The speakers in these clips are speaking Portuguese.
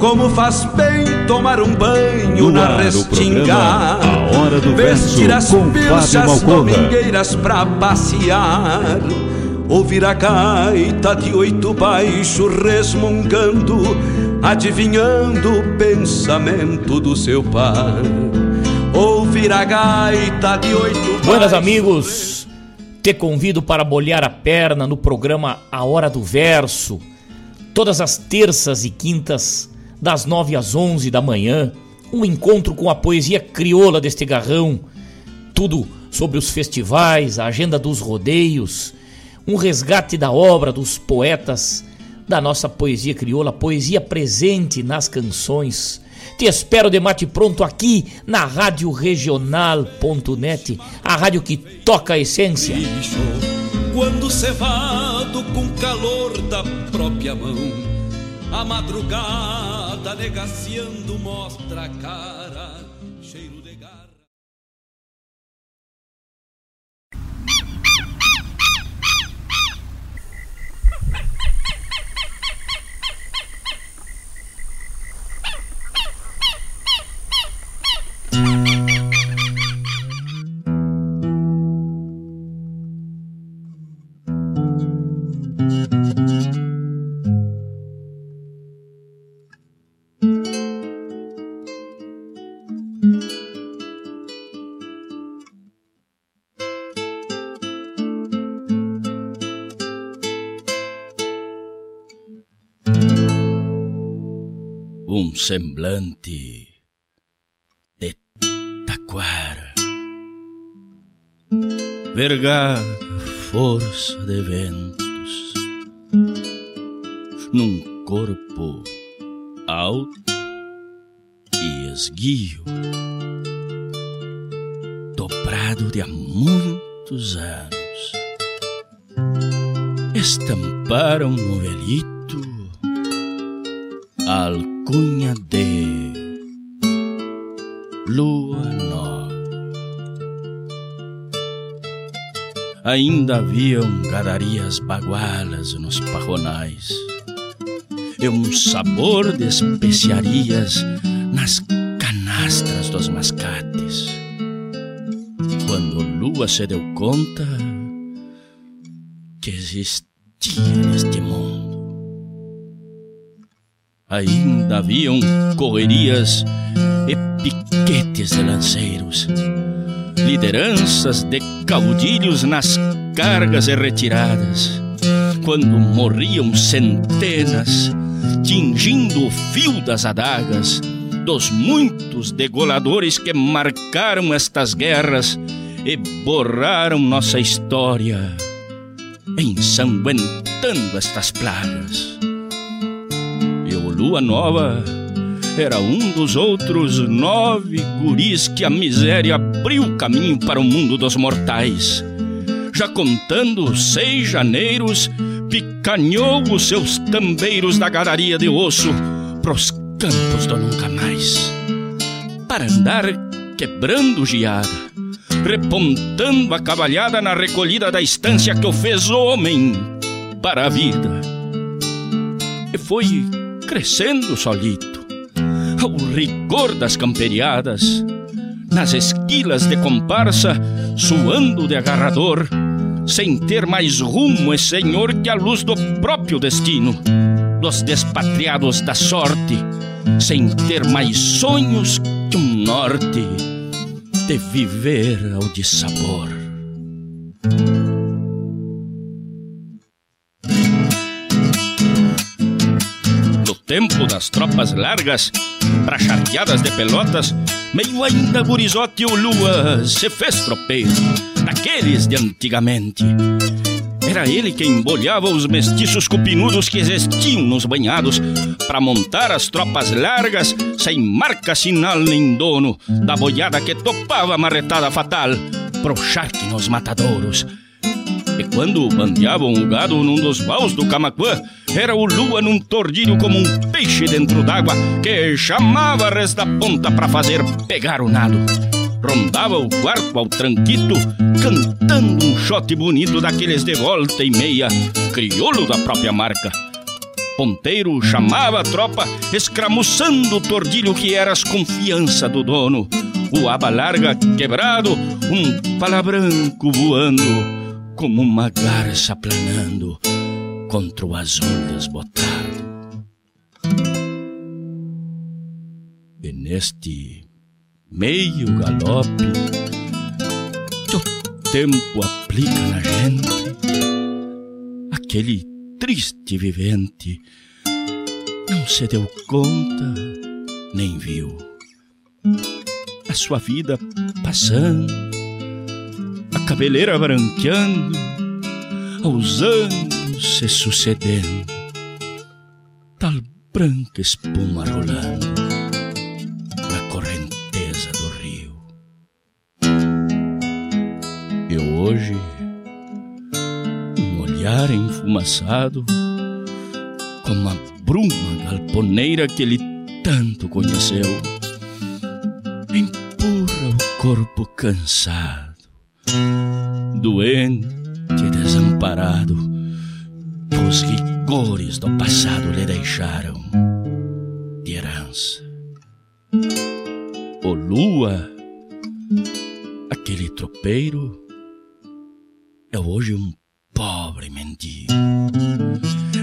Como faz bem tomar um banho No na restinga. programa A Hora do Vestir Verso, as pilchas domingueiras pra passear. Ouvir a gaita de oito baixo resmungando Adivinhando o pensamento do seu par Ouvir a gaita de oito Buenas amigos, te convido para molhar a perna no programa A Hora do Verso, todas as terças e quintas, das 9 às 11 da manhã, um encontro com a poesia crioula deste garrão, tudo sobre os festivais, a agenda dos rodeios, um resgate da obra dos poetas da nossa poesia crioula, poesia presente nas canções. Te espero de mate pronto aqui na Rádio Regional.net, a rádio que toca a essência. quando cevado com calor da própria mão, a madrugada negaciando mostra a cara, semblante de taquara, vergar força de ventos, num corpo alto e esguio, dobrado de há muitos anos, estamparam no velhito alcunha de Lua Nova. Ainda haviam gadarias bagualas nos parronais e um sabor de especiarias nas canastras dos mascates. Quando Lua se deu conta que existia neste mundo ainda haviam correrias e piquetes de lanceiros, lideranças de caudilhos nas cargas e retiradas, quando morriam centenas, tingindo o fio das adagas dos muitos degoladores que marcaram estas guerras e borraram nossa história, ensanguentando estas plagas. Lua Nova era um dos outros nove guris que a miséria abriu caminho para o mundo dos mortais. Já contando seis janeiros, picanhou os seus tambeiros da gadaria de osso pros campos do nunca mais. Para andar quebrando geada, repontando a cavalhada na recolhida da estância que o fez homem para a vida. E foi crescendo solito, ao rigor das camperiadas, nas esquilas de comparsa, suando de agarrador, sem ter mais rumo e senhor que a luz do próprio destino, dos despatriados da sorte, sem ter mais sonhos de um norte de viver ao de tempo das tropas largas, pra charqueadas de pelotas, meio ainda gurizote ou lua se fez tropeiro, daqueles de antigamente era ele quem embolhava os mestiços cupinudos que existiam nos banhados para montar as tropas largas, sem marca, sinal nem dono, da boiada que topava a marretada fatal pro charque nos matadouros. E quando bandeavam o gado num dos baús do Camacuã, era o lua num tordilho como um peixe dentro d'água que chamava a res da ponta para fazer pegar o nado rondava o quarto ao tranquito, cantando um shot bonito daqueles de volta e meia, crioulo da própria marca. Ponteiro chamava a tropa, escramuçando o tordilho que era as confiança do dono. O aba larga quebrado, um palabranco voando, como uma garça planando contra o azul desbotado. E neste meio galope que o tempo aplica na gente, aquele triste vivente não se deu conta nem viu a sua vida passando, a cabeleira branqueando, aos anos se sucedendo, tal branca espuma rolando hoje um olhar enfumaçado como a bruma galponeira que ele tanto conheceu empurra o corpo cansado, doente e desamparado, os rigores do passado lhe deixaram de herança. O lua, aquele tropeiro, é hoje um pobre mendigo,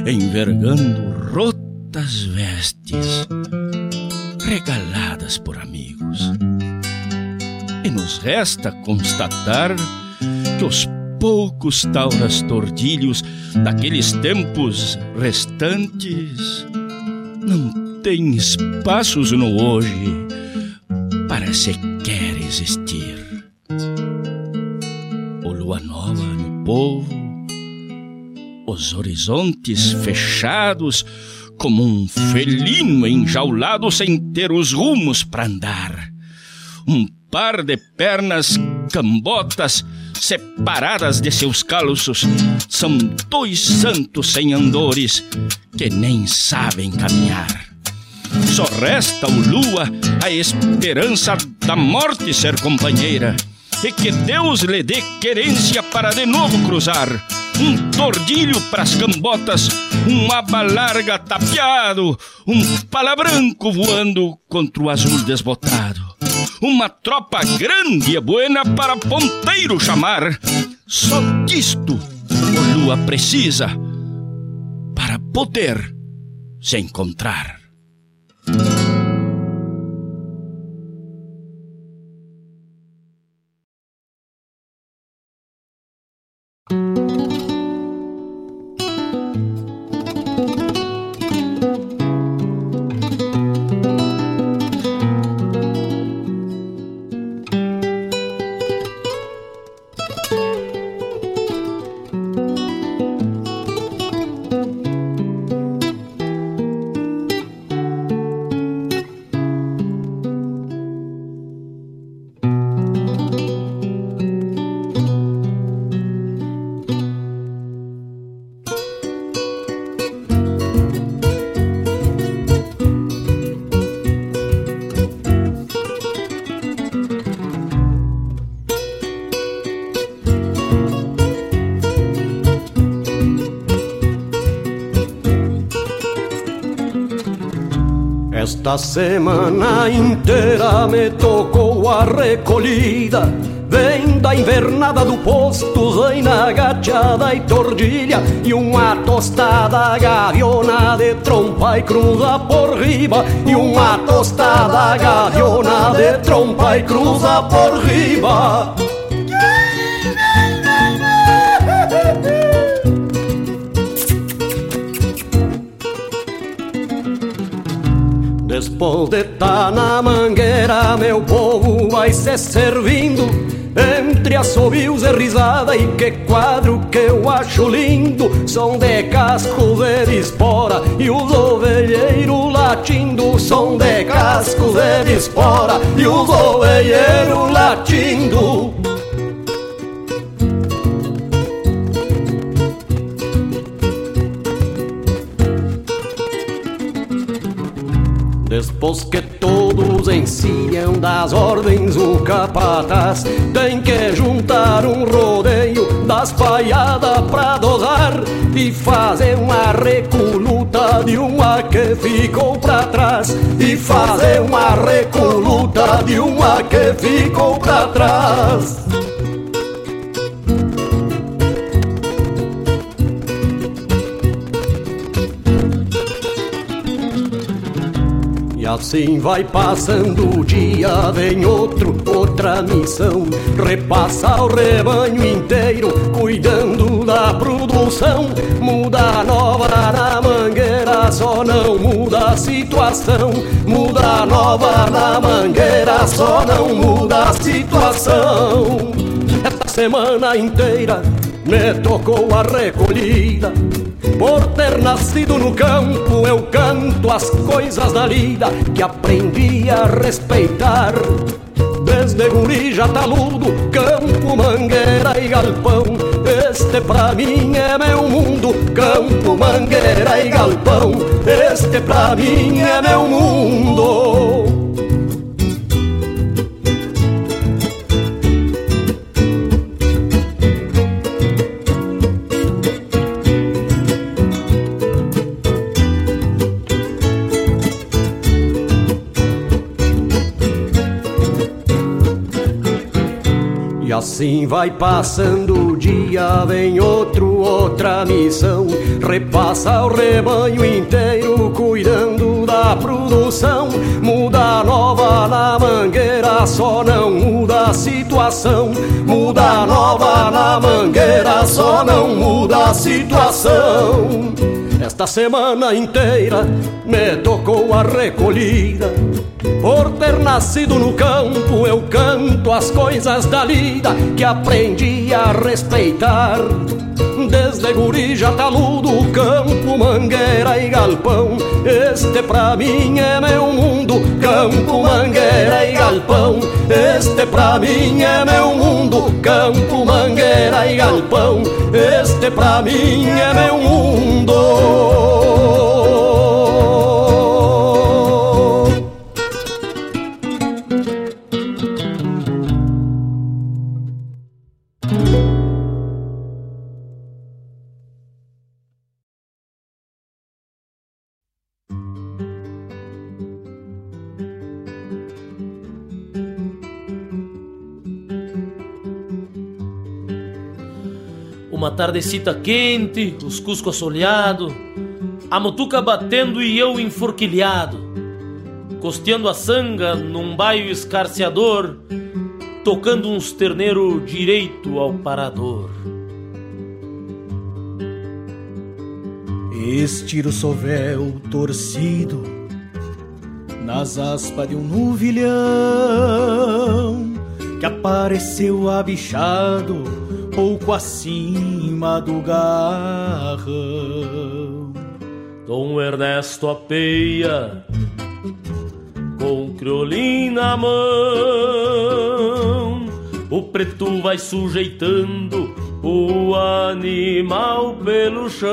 envergando rotas vestes, regaladas por amigos. E nos resta constatar que os poucos tauras tordilhos daqueles tempos restantes não têm espaços no hoje para sequer existir. O lua nova povo, os horizontes fechados, como um felino enjaulado sem ter os rumos para andar. Um par de pernas cambotas separadas de seus calços são dois santos sem andores que nem sabem caminhar. Só resta o lua a esperança da morte ser companheira e que Deus lhe dê querência para de novo cruzar. Um tordilho pras cambotas, um aba larga tapeado, um palabranco voando contra o azul desbotado. Uma tropa grande e buena para ponteiro chamar. Só disto o lua precisa para poder se encontrar. Esta semana inteira me tocou a recolhida. Vem da invernada do posto, zaina gateada e tordilha. E uma tostada gaviona de trompa e cruza por riba. E uma tostada gaviona de trompa e cruza por riba Depois de tá na mangueira, meu povo vai se servindo entre assobios e risada. E que quadro que eu acho lindo Som de cascos de espora e os ovelheiros latindo Som de cascos de espora e os ovelheiros latindo Depois que todos ensinam das ordens o capataz. Tem que juntar um rodeio das paiadas pra dosar E fazer uma recoluta de uma que ficou pra trás. E fazer uma recoluta de uma que ficou pra trás assim vai passando o dia, vem outro, outra missão. Repassa o rebanho inteiro, cuidando da produção. Muda nova na mangueira, só não muda a situação. Muda nova na mangueira, só não muda a situação. Esta semana inteira me tocou a recolhida por ter nascido no campo, eu canto as coisas da lida que aprendi a respeitar. Desde guri já taludo, campo, mangueira e galpão. Este pra mim é meu mundo, campo, mangueira e galpão. Este pra mim é meu mundo. Assim vai passando o dia, vem outro, outra missão. Repassa o rebanho inteiro, cuidando da produção. Muda nova na mangueira, só não muda a situação. Muda nova na mangueira, só não muda a situação. Esta semana inteira me tocou a recolhida por ter nascido no campo, eu canto as coisas da lida que aprendi a respeitar. Desde guri já taludo, campo, mangueira e galpão. Este pra mim é meu mundo, campo, mangueira e galpão. Este pra mim é meu mundo, campo, mangueira e galpão. Este pra mim é meu mundo. Uma tardecita quente, os cuscos assoleado, a mutuca batendo e eu enforquilhado, costeando a sanga num baio escarceador, tocando uns terneiro direito ao parador. Estiro sovel torcido nas aspas de um nuvilhão que apareceu abichado pouco acima do garrão. Dom Ernesto apeia com criolim na mão. O preto vai sujeitando o animal pelo chão.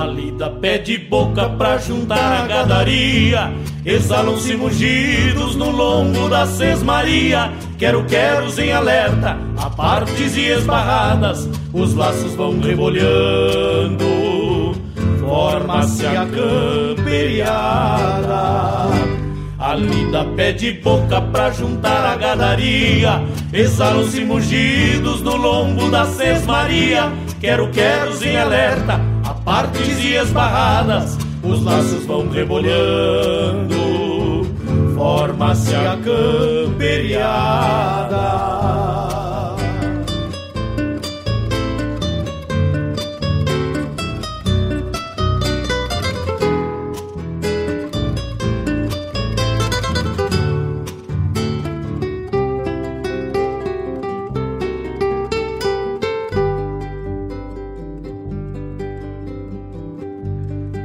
A lida pede boca pra juntar a gadaria Exalam-se mugidos no lombo da sesmaria Quero-queros em alerta, a partes e esbarradas Os laços vão rebolhando. Forma-se a camperiada. A lida pede boca pra juntar a gadaria. Exalam-se mugidos no lombo da sesmaria. Quero, quero em alerta, a partes e esbarradas Os laços vão rebolhando Forma-se a camperiada.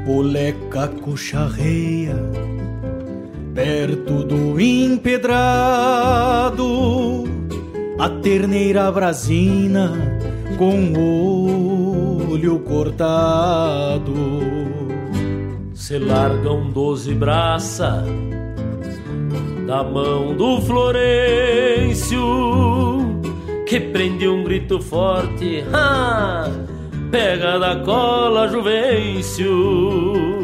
Boleca cucharreia perto do empedrado, a terneira brasina com o olho cortado. Se largam doze braça da mão do Florencio, que prende um grito forte. Ha! Pega da cola, Juvencio.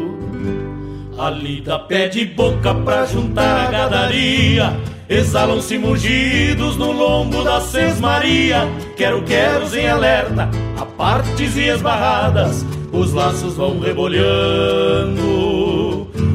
A lida pede boca pra juntar a gadaria. Exalam-se mugidos no lombo da sesmaria. Quero, quero em alerta, a partes e esbarradas. Os laços vão rebolhando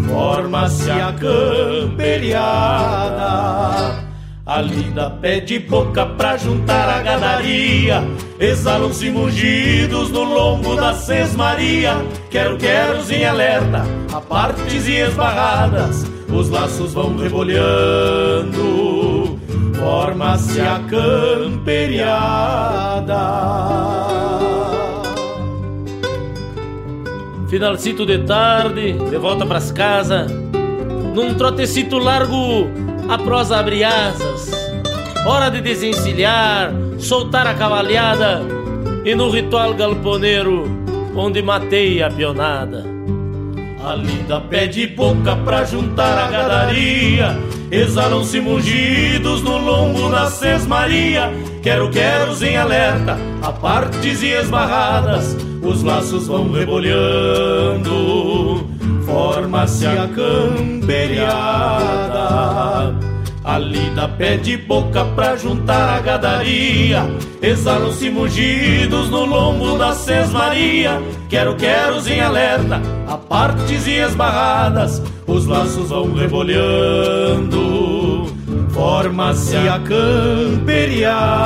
Forma-se a camperiada a lida pede boca pra juntar a gadaria. Exalam-se mugidos no lombo da sesmaria. Quero, quero em alerta, a partes e esbarradas. Os laços vão rebolhando Forma-se a camperiada. Finalcito de tarde, de volta pras casas. Num trotecito largo a prosa abre asas. Hora de desencilhar, soltar a cavalhada e no ritual galponeiro onde matei a pionada. A linda pede boca pra juntar a gadaria, exalam-se mugidos no lombo da sesmaria. Quero, quero em alerta, a partes e esbarradas, os laços vão rebolhando forma-se a camperiada. A lida pede boca pra juntar a gadaria. Exalam-se mugidos no lombo da sesmaria. Quero, quero em alerta, a partes e esbarradas. Os laços vão rebolhando. Forma-se a camperiada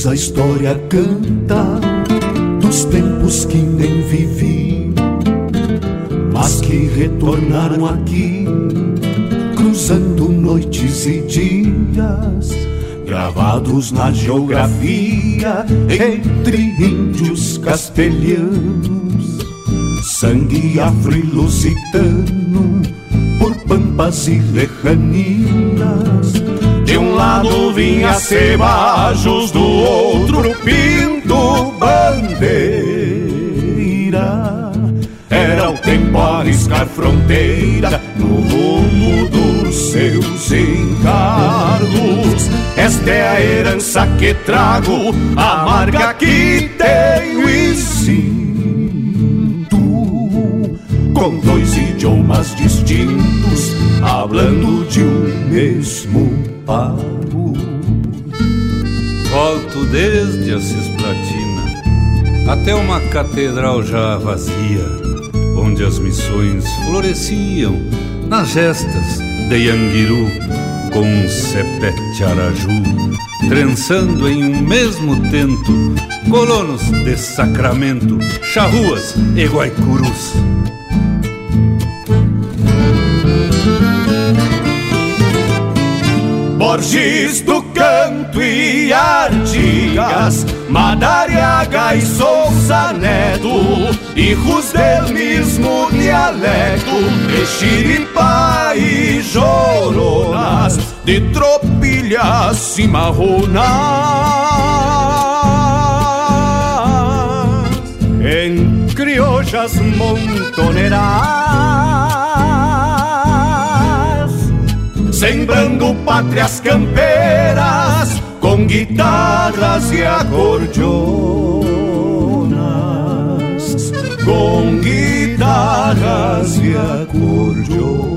ventos a história canta dos tempos que nem vivi, mas que retornaram aqui, cruzando noites e dias, gravados na geografia entre índios castelhanos, sangue afro-lusitano por pampas e lecanias. Lado vinha cebajos, do outro pinto bandeira. Era o tempo a arriscar fronteira no rumo dos seus encargos. Esta é a herança que trago, a marca que tenho e sinto. Com dois idiomas distintos, hablando de um mesmo pago. Até uma catedral já vazia, onde as missões floresciam nas gestas de Yanguiru com um sepete araju, trançando em um mesmo tento colonos de Sacramento, charruas e guaicurus. Borges do Canto e Artigas, Madariaga e Souza Neto, hijos del mismo dialecto, de Xiripá e Joronas, de tropilhas e marronas. Em criollas montoneras sembrando pátrias camperas com guitarras e acordeonas, com guitarras e acordeonas.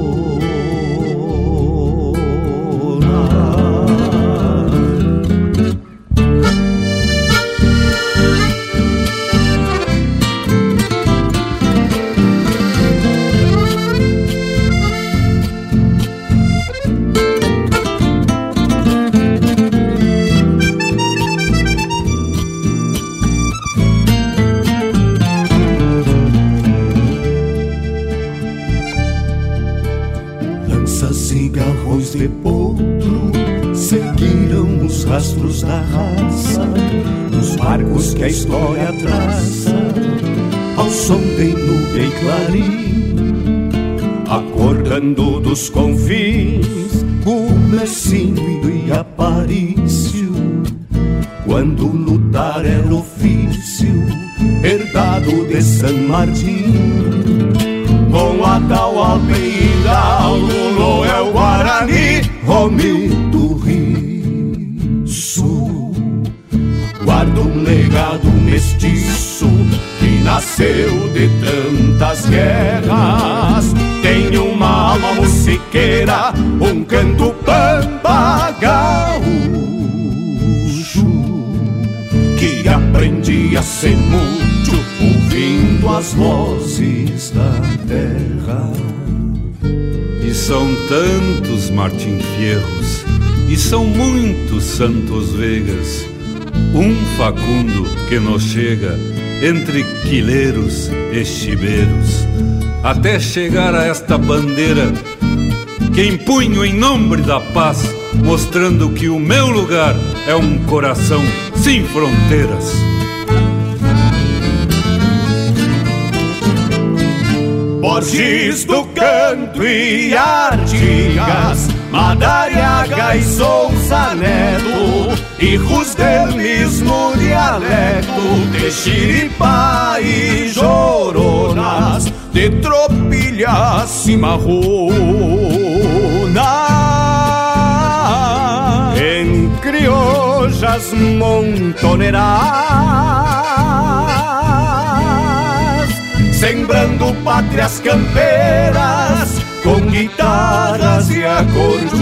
Nos barcos que a história traça ao som de nuvem clarim, acordando dos confins o Mercínio e Aparício, quando lutar era ofício herdado de San Martín. Com a Taualpa e Hidalgo, Loel, Guarani, Romi Guarda um legado mestiço que nasceu de tantas guerras. Tem uma alma musiqueira, um canto pampa gaúcho que aprendi a ser mútuo ouvindo as vozes da terra. E são tantos Martim Fierros, e são muitos Santos Vegas, um Facundo que nos chega entre quileiros e chibeiros, até chegar a esta bandeira que empunho em nome da paz, mostrando que o meu lugar é um coração sem fronteiras. Borges do Canto e Artigas, Madariaga e Souza Neto, hijos del mismo dialecto, de Xiripá e Joronas, de tropilhas e marronas. Em criollas montoneras, sembrando pátrias camperas com guitarras e acordeonas,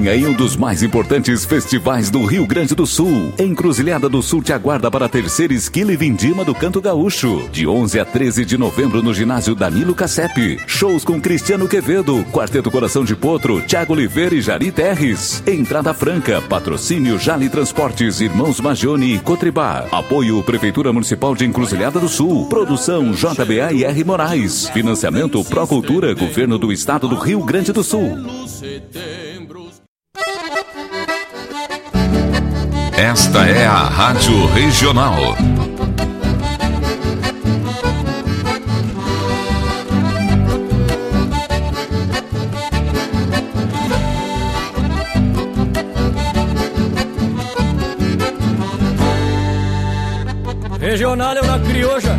Vem aí um dos mais importantes festivais do Rio Grande do Sul. Encruzilhada do Sul te aguarda para a terceira esquila e vindima do Canto Gaúcho. De 11 a 13 de novembro no ginásio Danilo Cassep. Shows com Cristiano Quevedo, Quarteto Coração de Potro, Tiago Oliveira e Jari Terres. Entrada franca, patrocínio Jali Transportes, Irmãos Magione e Cotribá. Apoio Prefeitura Municipal de Encruzilhada do Sul. Produção JBA e R Moraes. Financiamento Procultura, Governo do Estado do Rio Grande do Sul. Esta é a Rádio Regional. Regional é uma crioja,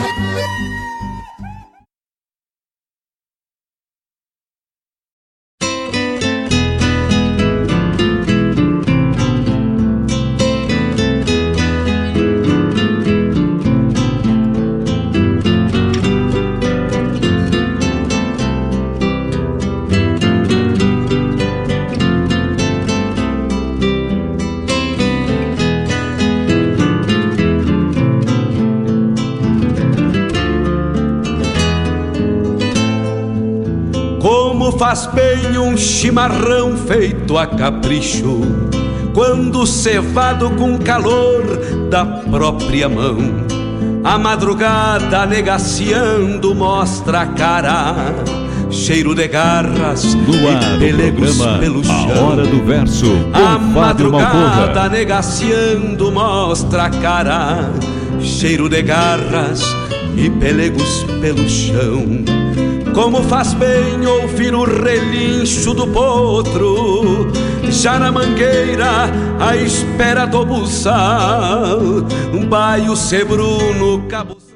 Chimarrão feito a capricho, quando cevado com calor da própria mão. A madrugada negaciando mostra a cara, cheiro de garras no e pelegos pelo chão. A hora do verso. A madrugada negaciando mostra a cara, cheiro de garras e pelegos pelo chão. Como faz bem ouvir o relincho do potro, já na mangueira, à espera do buçal, um baio sebruno, cabos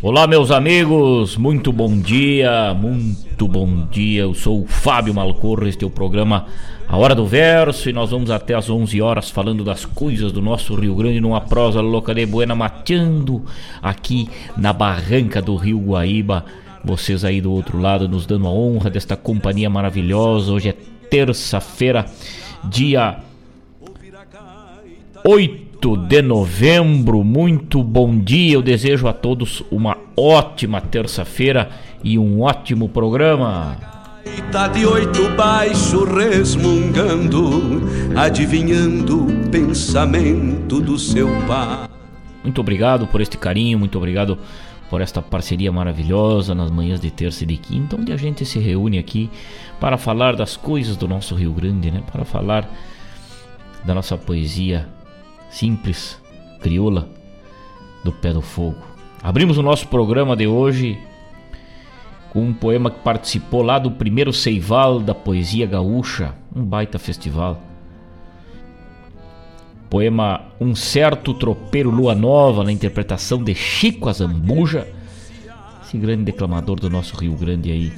Olá, meus amigos, muito bom dia, muito bom dia. Eu sou o Fábio Malcorro, este é o programa A Hora do Verso e nós vamos até às 11 horas falando das coisas do nosso Rio Grande numa prosa louca de buena, mateando aqui na barranca do Rio Guaíba. Vocês aí do outro lado nos dando a honra desta companhia maravilhosa. Hoje é terça-feira, dia 8 de novembro. Muito bom dia. Eu desejo a todos uma ótima terça-feira e um ótimo programa. Tá de oito baixo resmungando, adivinhando o pensamento do seu pai. Muito obrigado por este carinho, muito obrigado por esta parceria maravilhosa nas manhãs de terça e de quinta, onde a gente se reúne aqui para falar das coisas do nosso Rio Grande, né? Para falar da nossa poesia simples, crioula, do pé do fogo. Abrimos o nosso programa de hoje com um poema que participou lá do primeiro Seival da Poesia Gaúcha, um baita festival. Poema Um Certo Tropeiro Lua Nova, na interpretação de Chico Azambuja, esse grande declamador do nosso Rio Grande aí.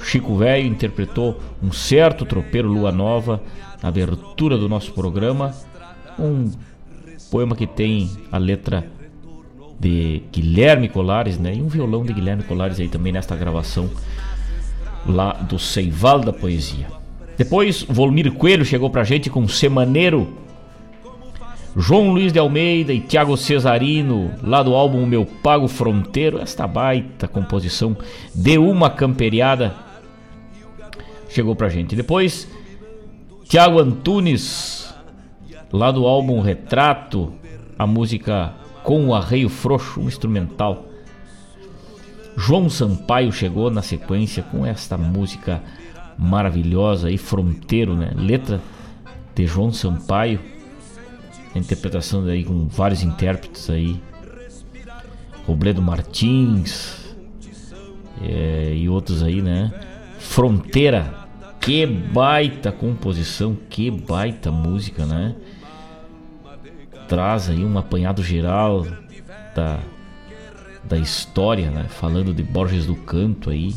Chico Velho interpretou Um Certo Tropeiro Lua Nova, na abertura do nosso programa. Um poema que tem a letra de Guilherme Colares, né? E um violão de Guilherme Colares aí também nesta gravação lá do Seival da Poesia. Depois, Volmir Coelho chegou pra gente com Semaneiro. João Luiz de Almeida e Tiago Cesarino, lá do álbum Meu Pago Fronteiro, esta baita composição de uma camperiada chegou pra gente. Depois, Tiago Antunes, lá do álbum Retrato, a música com o arreio frouxo, um instrumental. João Sampaio chegou na sequência com esta música maravilhosa e fronteiro, né? Letra de João Sampaio, interpretação daí com vários intérpretes aí, Robledo Martins é, e outros aí, né? Fronteira, que baita composição, que baita música, né? Traz aí um apanhado geral da, da história, né? Falando de Borges do Canto aí.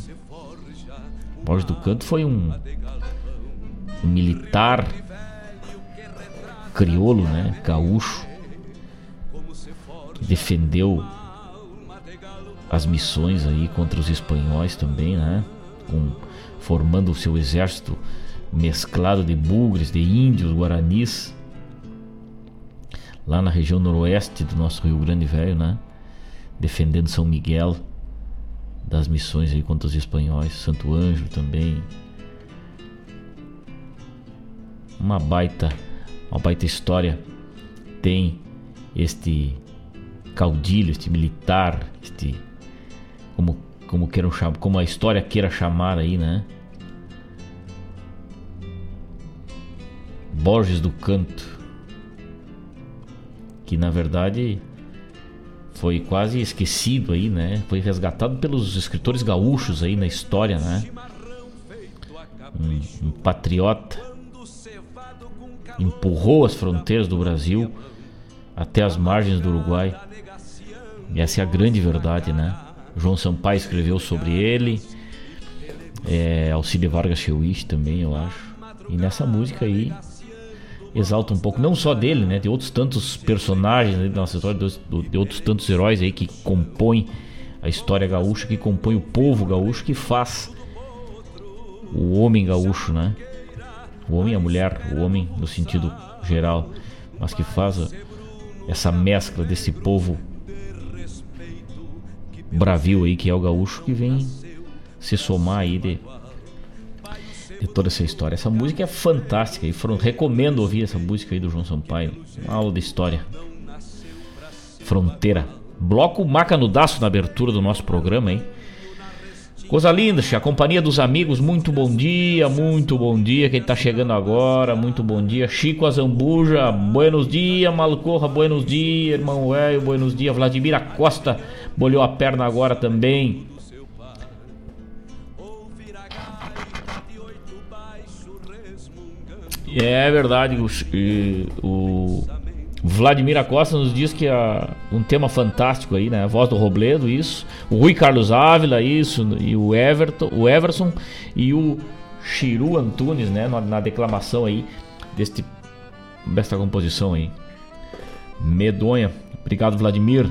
Borges do Canto foi um, um militar crioulo, né? Gaúcho, que defendeu as missões aí contra os espanhóis também, né? Com, formando o seu exército mesclado de bugres, de índios, guaranis, lá na região noroeste do nosso Rio Grande Velho, né? Defendendo São Miguel das missões aí contra os espanhóis, Santo Anjo também. Uma baita, uma baita história tem este caudilho, este militar, este como como queiram chamar, como a história queira chamar aí, né? Borges do Canto, que na verdade foi quase esquecido aí, né? Foi resgatado pelos escritores gaúchos aí na história, né? Um, um patriota empurrou as fronteiras do Brasil até as margens do Uruguai. E essa é a grande verdade, né? João Sampaio escreveu sobre ele. É, Alcide Vargas Chewich também, eu acho. E nessa música aí exalta um pouco, não só dele, né? De outros tantos personagens da nossa história, de, outros tantos heróis aí que compõem a história gaúcha, que compõem o povo gaúcho, que faz o homem gaúcho, né? O homem e a mulher, o homem no sentido geral, mas que faz essa mescla desse povo bravio aí que é o gaúcho que vem se somar aí de de toda essa história. Essa música é fantástica e foram, recomendo ouvir essa música aí do João Sampaio. Uma aula de história. Fronteira. Bloco Maca no Daço na abertura do nosso programa, hein? Coisa linda, a companhia dos amigos, muito bom dia, muito bom dia. Quem tá chegando agora, muito bom dia. Chico Azambuja, buenos dias, Malcorra, buenos dias, irmão velho, buenos dias. Vladimir Costa, bolhou a perna agora também. É verdade, o, o Vladimir Acosta nos diz que é um tema fantástico aí, né? A voz do Robledo, isso. O Rui Carlos Ávila, isso. E o Everton, o Everson e o Chiru Antunes, né? Na, na declamação aí deste, desta composição aí. Medonha. Obrigado, Vladimir.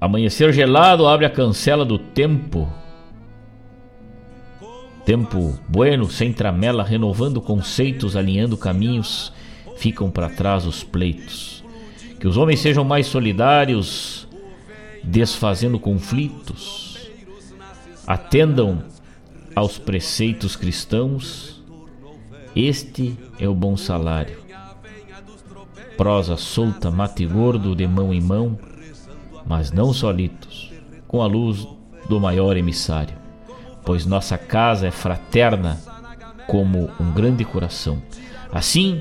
Amanhecer gelado abre a cancela do tempo. Tempo bueno, sem tramela, renovando conceitos, alinhando caminhos, ficam para trás os pleitos. Que os homens sejam mais solidários, desfazendo conflitos. Atendam aos preceitos cristãos. Este é o bom salário. Prosa solta, mate gordo, de mão em mão mas não solitos, com a luz do maior emissário, pois nossa casa é fraterna como um grande coração. Assim,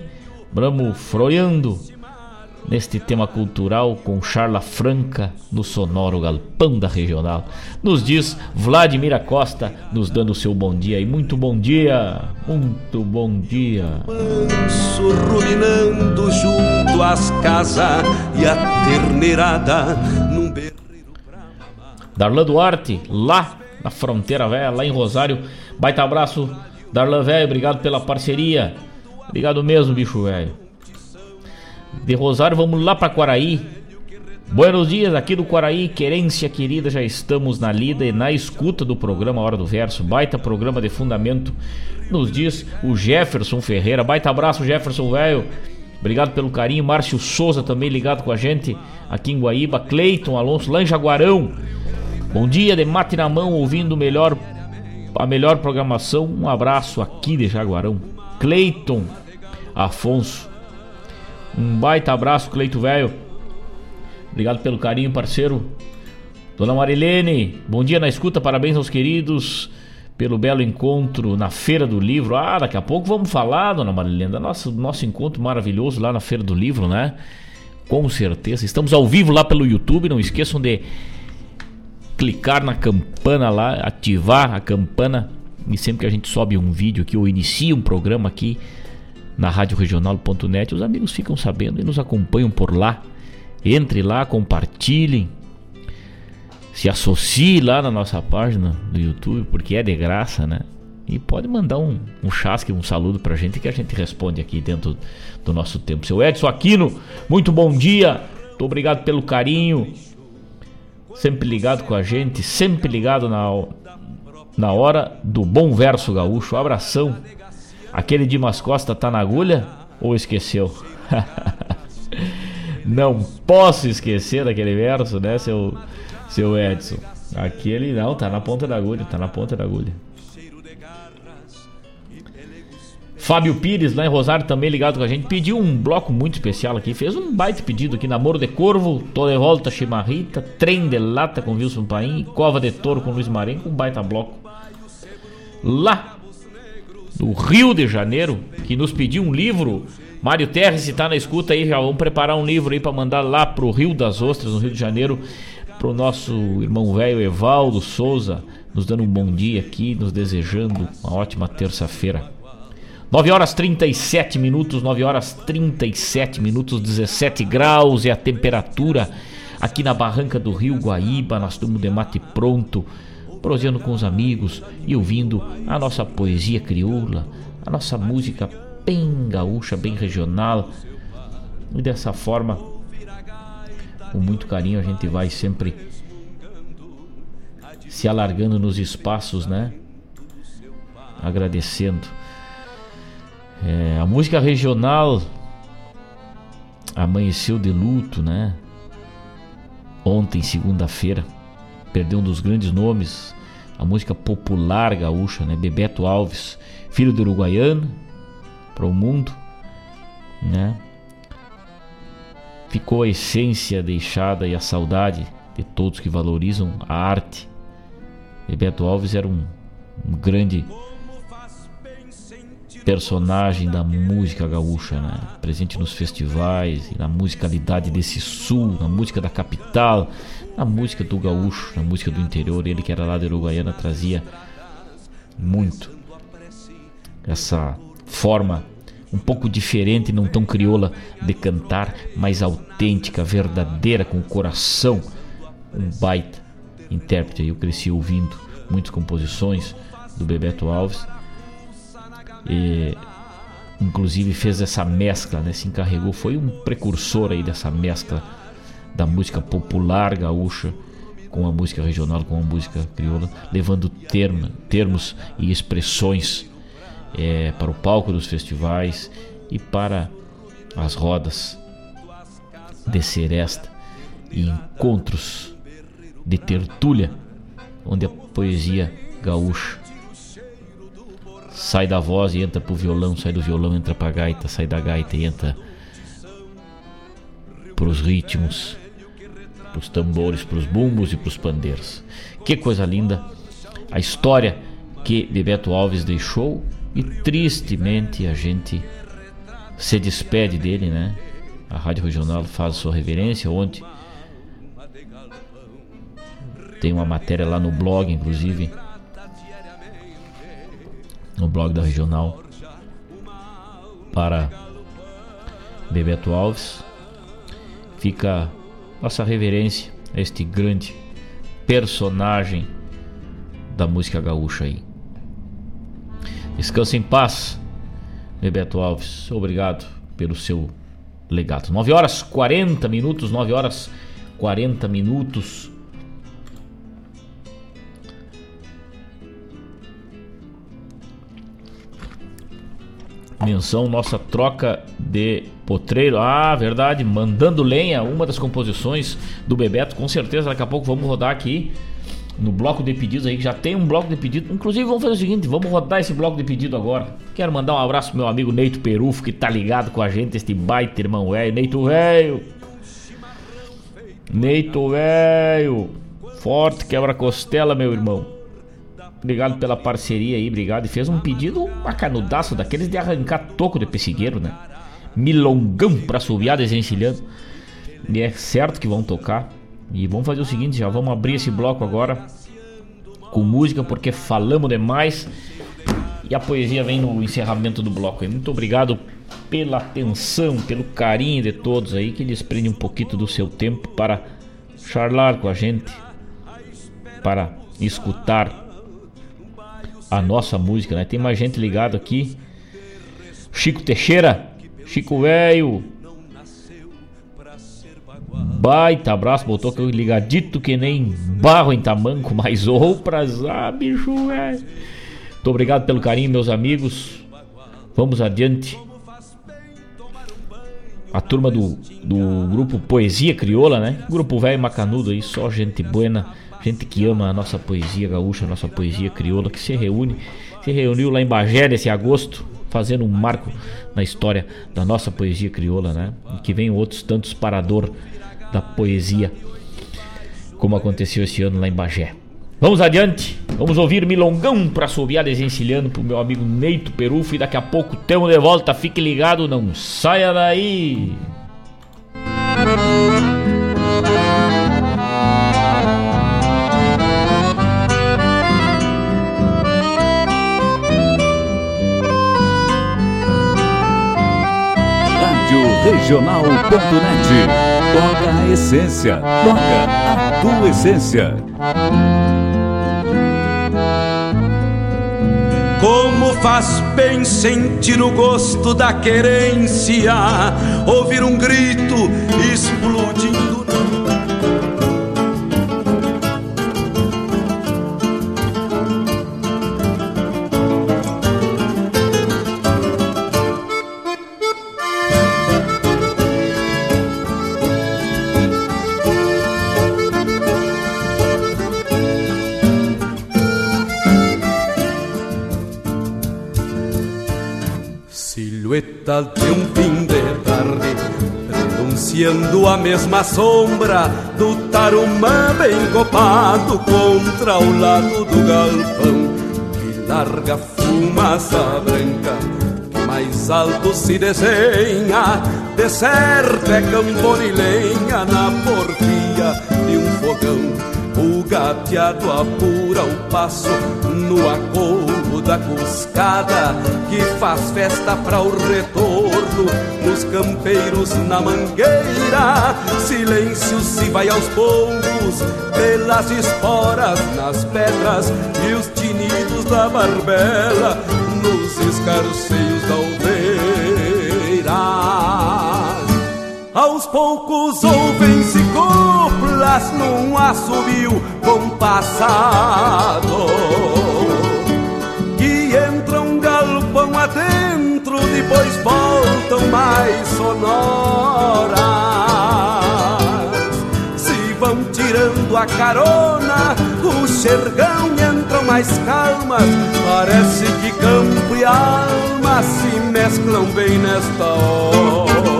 vamos froiando neste tema cultural com Charla Franca no sonoro galpão da regional. Nos diz Vladimir Acosta, nos dando o seu bom dia. E muito bom dia, muito bom dia. Manso ruminando junto às casas e a terneirada num Darlan Duarte, lá na fronteira velha, lá em Rosário. Baita abraço, Darlan velho, obrigado pela parceria. Obrigado mesmo, bicho velho. De Rosário, vamos lá para Quaraí. Buenos dias, aqui do Quaraí, querência querida, já estamos na lida e na escuta do programa Hora do Verso, baita programa de fundamento, nos diz o Jefferson Ferreira, baita abraço Jefferson velho, obrigado pelo carinho, Márcio Souza também ligado com a gente aqui em Guaíba, Cleiton Alonso lá Jaguarão, Bom dia, de mate na mão, ouvindo melhor, a melhor programação. Um abraço aqui de Jaguarão. Cleiton Afonso. Um baita abraço, Cleito Velho. Obrigado pelo carinho, parceiro. Dona Marilene, bom dia na escuta, parabéns aos queridos pelo belo encontro na Feira do Livro. Ah, daqui a pouco vamos falar, Dona Marilene, do nosso, nosso encontro maravilhoso lá na Feira do Livro, né? Com certeza. Estamos ao vivo lá pelo YouTube, não esqueçam de clicar na campana lá, ativar a campana e sempre que a gente sobe um vídeo aqui ou inicia um programa aqui na radioregional.net, os amigos ficam sabendo e nos acompanham por lá. Entre lá, compartilhem. Se associe lá na nossa página do YouTube, porque é de graça, né? E pode mandar um, um chasque, um saludo pra gente que a gente responde aqui dentro do nosso tempo. Seu Edson Aquino, muito bom dia. Muito obrigado pelo carinho. Sempre ligado com a gente, sempre ligado na, na hora do bom verso gaúcho. Abração. Aquele de Costa tá na agulha ou esqueceu? não posso esquecer daquele verso, né, seu, seu Edson? Aquele não, tá na ponta da agulha, tá na ponta da agulha. Fábio Pires, lá em Rosário, também ligado com a gente, pediu um bloco muito especial aqui. Fez um baita pedido aqui: Namoro de Corvo, Tô de Volta Chimarrita, Trem de Lata com Wilson Paim, Cova de Touro com Luiz Marenco, um baita bloco. Lá do Rio de Janeiro, que nos pediu um livro. Mário Terres, se tá na escuta aí, já vamos preparar um livro aí para mandar lá pro Rio das Ostras, no Rio de Janeiro, pro nosso irmão velho Evaldo Souza, nos dando um bom dia aqui, nos desejando uma ótima terça-feira. 9 horas 37 minutos, 9 horas 37 minutos, 17 graus é a temperatura aqui na barranca do Rio Guaíba. Nós estamos de mate pronto, proseando com os amigos e ouvindo a nossa poesia crioula, a nossa música bem gaúcha, bem regional. E dessa forma, com muito carinho, a gente vai sempre se alargando nos espaços, né? Agradecendo é, a música regional amanheceu de luto, né? Ontem, segunda-feira, perdeu um dos grandes nomes, a música popular gaúcha, né? Bebeto Alves, filho do uruguaiano para o mundo, né? Ficou a essência deixada e a saudade de todos que valorizam a arte. Bebeto Alves era um, um grande personagem da música gaúcha, né? Presente nos festivais, na musicalidade desse sul, na música da capital, na música do gaúcho, na música do interior. Ele que era lá de Uruguaiana trazia muito essa forma um pouco diferente, não tão crioula de cantar, mais autêntica, verdadeira, com o coração. Um baita intérprete. Eu cresci ouvindo muitas composições do Bebeto Alves e, inclusive fez essa mescla, né? Se encarregou, foi um precursor aí dessa mescla da música popular gaúcha com a música regional, com a música crioula, levando termo, termos e expressões é, para o palco dos festivais e para as rodas de seresta e encontros de tertúlia, onde a poesia gaúcha sai da voz e entra pro violão, sai do violão, entra pra gaita, sai da gaita e entra pros ritmos, pros tambores, pros bumbos e pros pandeiros. Que coisa linda a história que Bebeto Alves deixou e tristemente a gente se despede dele, né? A Rádio Regional faz sua reverência ontem. Tem uma matéria lá no blog, inclusive, no blog da Regional para Bebeto Alves. Fica nossa reverência a este grande personagem da música gaúcha aí. Descanse em paz, Bebeto Alves. Obrigado pelo seu legado. 9 horas 40 minutos, 9 horas 40 minutos. Menção nossa troca de potreiro. Ah, verdade, mandando lenha, uma das composições do Bebeto. Com certeza, daqui a pouco vamos rodar aqui no bloco de pedidos aí, que já tem um bloco de pedido. Inclusive, vamos fazer o seguinte: vamos rodar esse bloco de pedido agora. Quero mandar um abraço pro meu amigo Neito Perufo, que tá ligado com a gente, este baita irmão velho. Neito velho. Neito velho. Forte quebra-costela, meu irmão. Obrigado pela parceria aí, obrigado. E fez um pedido macanudaço daqueles de arrancar toco de pessigueiro, né? Milongão pra subiar desencilhando. E é certo que vão tocar. E vamos fazer o seguinte, já vamos abrir esse bloco agora com música, porque falamos demais. E a poesia vem no encerramento do bloco. Muito obrigado pela atenção, pelo carinho de todos aí que desprende um pouquinho do seu tempo para charlar com a gente, para escutar a nossa música, né? Tem mais gente ligado aqui. Chico Teixeira, Chico Velho. Baita abraço, botou que eu ligadito que nem barro em tamanco, mas ou pra ah, bicho, velho. Muito obrigado pelo carinho, meus amigos. Vamos adiante. A turma do, do grupo Poesia Crioula, né? Grupo velho macanudo aí, só gente buena gente que ama a nossa poesia gaúcha, a nossa poesia crioula, que se reúne, se reuniu lá em Bagé nesse agosto, fazendo um marco na história da nossa poesia crioula, né? E que vem outros tantos parador da poesia, como aconteceu esse ano lá em Bagé. Vamos adiante, vamos ouvir Milongão para assobiar desencilhando pro meu amigo Neito Perufo e daqui a pouco temos de volta, fique ligado, não saia daí! Regional.net. Toca a essência, toca a tua essência. Como faz bem sentir o gosto da querência, ouvir um grito explodindo de um fim de tarde, denunciando a mesma sombra do tarumã bem copado contra o lado do galpão, que larga fumaça branca, que mais alto se desenha, de certo é lenha na porfia de um fogão. O gateado apura o passo no acordo da cuscada que faz festa para o retorno nos campeiros na mangueira. Silêncio se vai aos poucos pelas esporas nas pedras e os tinidos da barbela nos escarceios da aldeira. Aos poucos ouvem-se coplas num assobio compassado depois voltam mais sonoras. Se vão tirando a carona, o xergão entram mais calmas. Parece que campo e alma se mesclam bem nesta hora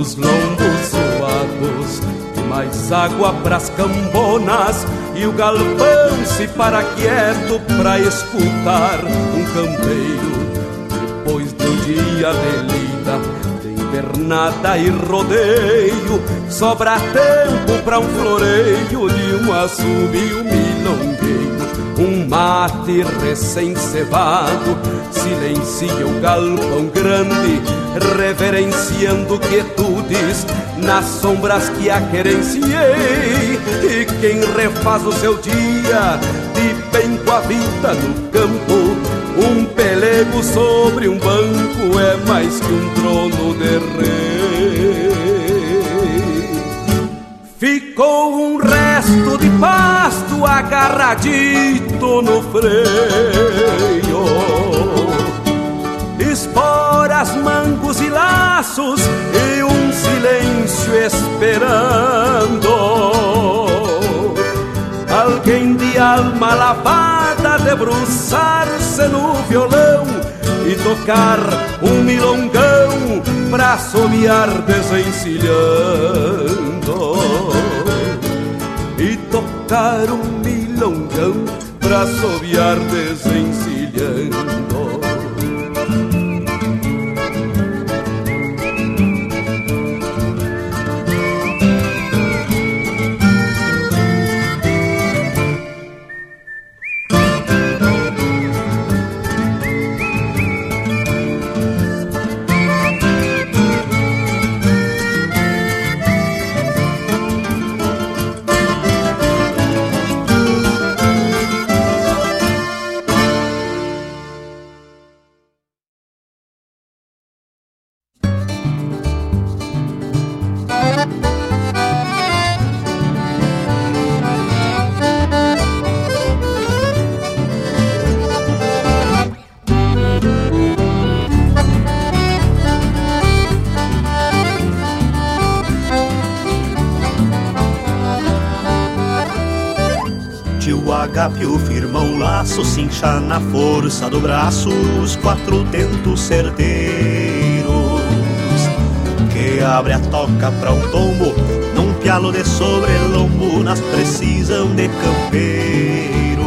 nos lombos suados e mais água pras cambonas e o galpão se para quieto pra escutar um campeiro. Depois do dia de lida de invernada e rodeio sobra tempo pra um floreio de um assobio milongueiro um mate recém-cevado silencia o galpão grande, reverenciando quietudes nas sombras que a querenciei. E quem refaz o seu dia de bem com a vida no campo, um pelego sobre um banco é mais que um trono de rei. Ficou um resto de agarradito no freio. Esporas, mangos e laços E um silêncio esperando. Alguém de alma lavada debruçar-se no violão E tocar um milongão pra assobiar desencilhando montar um milongão pra assobiar desencilhando. Agapio firma o laço, cincha na força do braço os quatro tentos certeiros que abre a toca pra um tombo num pialo de sobrelombo nas precisão de campeiro.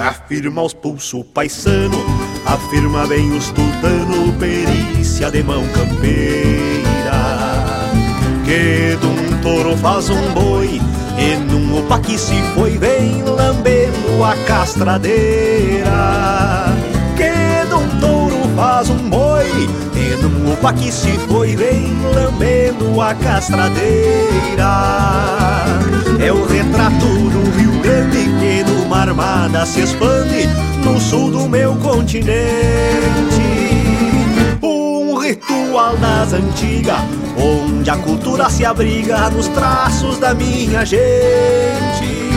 Afirma os pulso paisano, afirma bem os tutano, perícia de mão campeira. Que de um touro faz um boi e opa que se foi bem lambendo a castradeira. Que de um touro faz um boi E num opa que se foi bem lambendo a castradeira. É o retrato do Rio Grande que numa armada se expande No sul do meu continente Ritual das antigas onde a cultura se abriga nos traços da minha gente.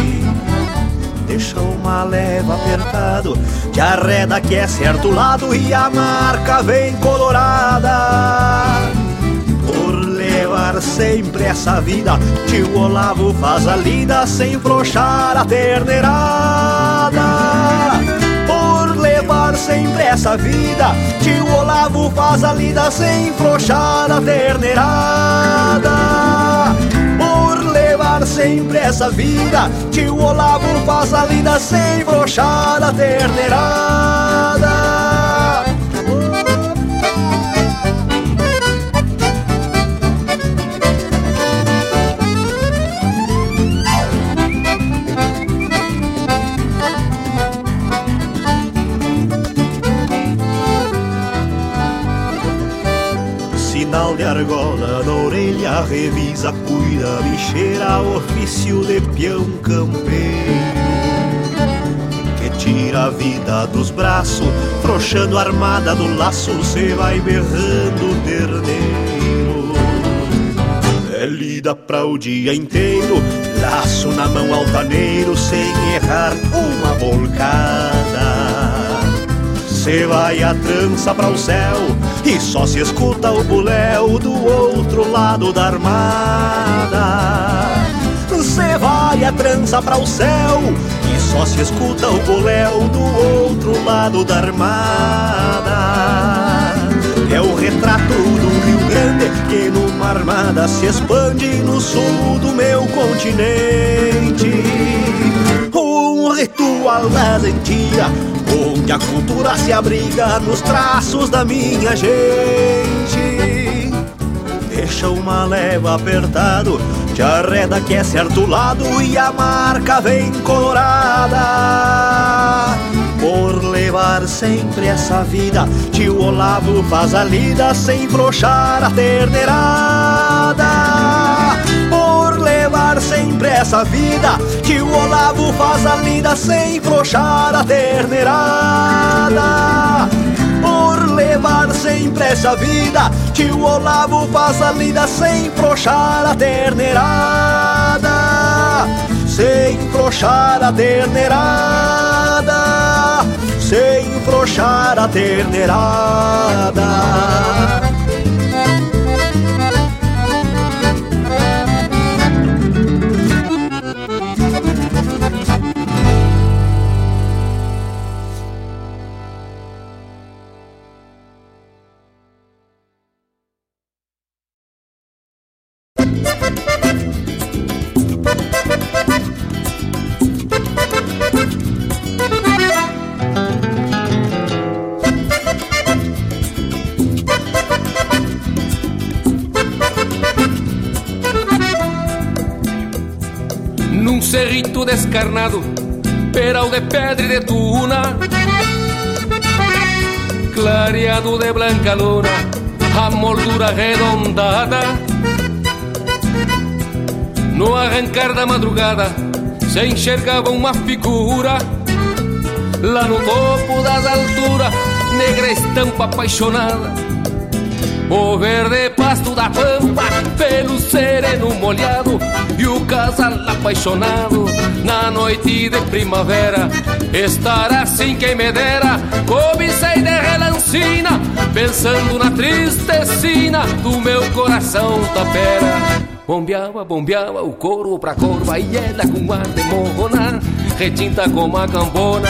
Deixa uma leva apertado, te arreda que é certo lado e a marca vem colorada. Por levar sempre essa vida, tio Olavo faz a lida sem frouxar a terneirada sempre essa vida. Tio Olavo faz a lida sem frouxar a terneirada. Por levar sempre essa vida, tio Olavo faz a lida sem frouxar a terneirada. Sinal de argola na orelha, revisa, cuida, bicheira, ofício de peão campeiro. Que tira a vida dos braços, frouxando a armada do laço, cê vai berrando terneiro. É lida pra o dia inteiro, laço na mão altaneiro, sem errar uma volcada. Cê vai a trança para o céu e só se escuta o buléu do outro lado da armada. Cê vai a trança para o céu e só se escuta o buléu do outro lado da armada. É o retrato do Rio Grande que numa armada se expande no sul do meu continente. Da antiga onde a cultura se abriga nos traços da minha gente. Deixa uma leva apertado, te arreda que é certo lado e a marca vem colorada. Por levar sempre essa vida, tio Olavo faz a lida sem frouxar a terneirada sempre essa vida Que o Olavo faz a lida sem frouxar a terneirada. Por levar sempre essa vida Que o Olavo faz a lida sem frouxar a terneirada. Sem frouxar a terneirada Sem frouxar a terneirada descarnado, peral de pedra e de tuna, clareado de blanca luna, a moldura arredondada. No arrancar da madrugada, se enxergava uma figura lá no topo das alturas, negra estampa apaixonada o verde pasto da pampa, pelo sereno molhado E o casal apaixonado na noite de primavera Estar assim quem me dera, cobicei de relancina Pensando na tristecina do meu coração tapera. Bombeava, bombeava o corvo pra corva E ela com ar de morrona Retinta como a cambona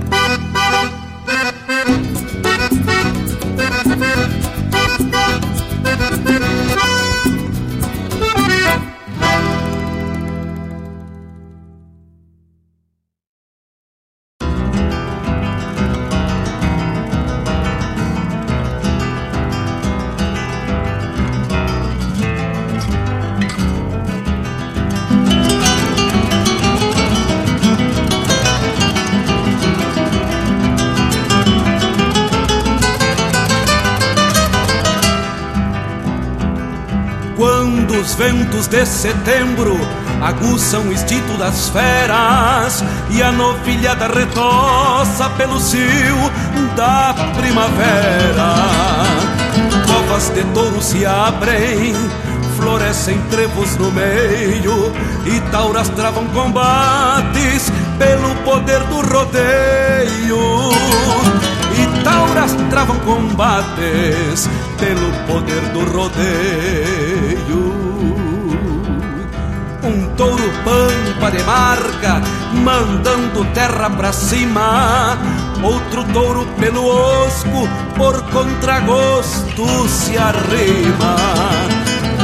De setembro aguçam o instinto das feras e a novilhada retoça pelo cio da primavera. Covas de touro se abrem, florescem trevos no meio e tauras travam combates pelo poder do rodeio. E tauras travam combates pelo poder do rodeio touro pampa de marca, mandando terra pra cima. Outro touro pelo osco, por contragosto se arrima.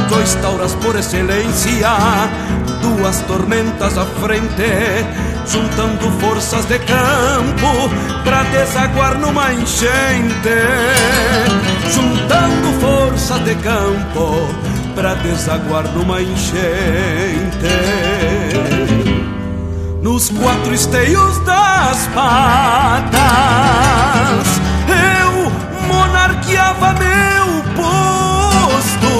Dois tauras por excelência, duas tormentas à frente, juntando forças de campo pra desaguar numa enchente. Juntando forças de campo para desaguar numa enchente. Nos quatro esteios das patas, eu monarqueava meu posto,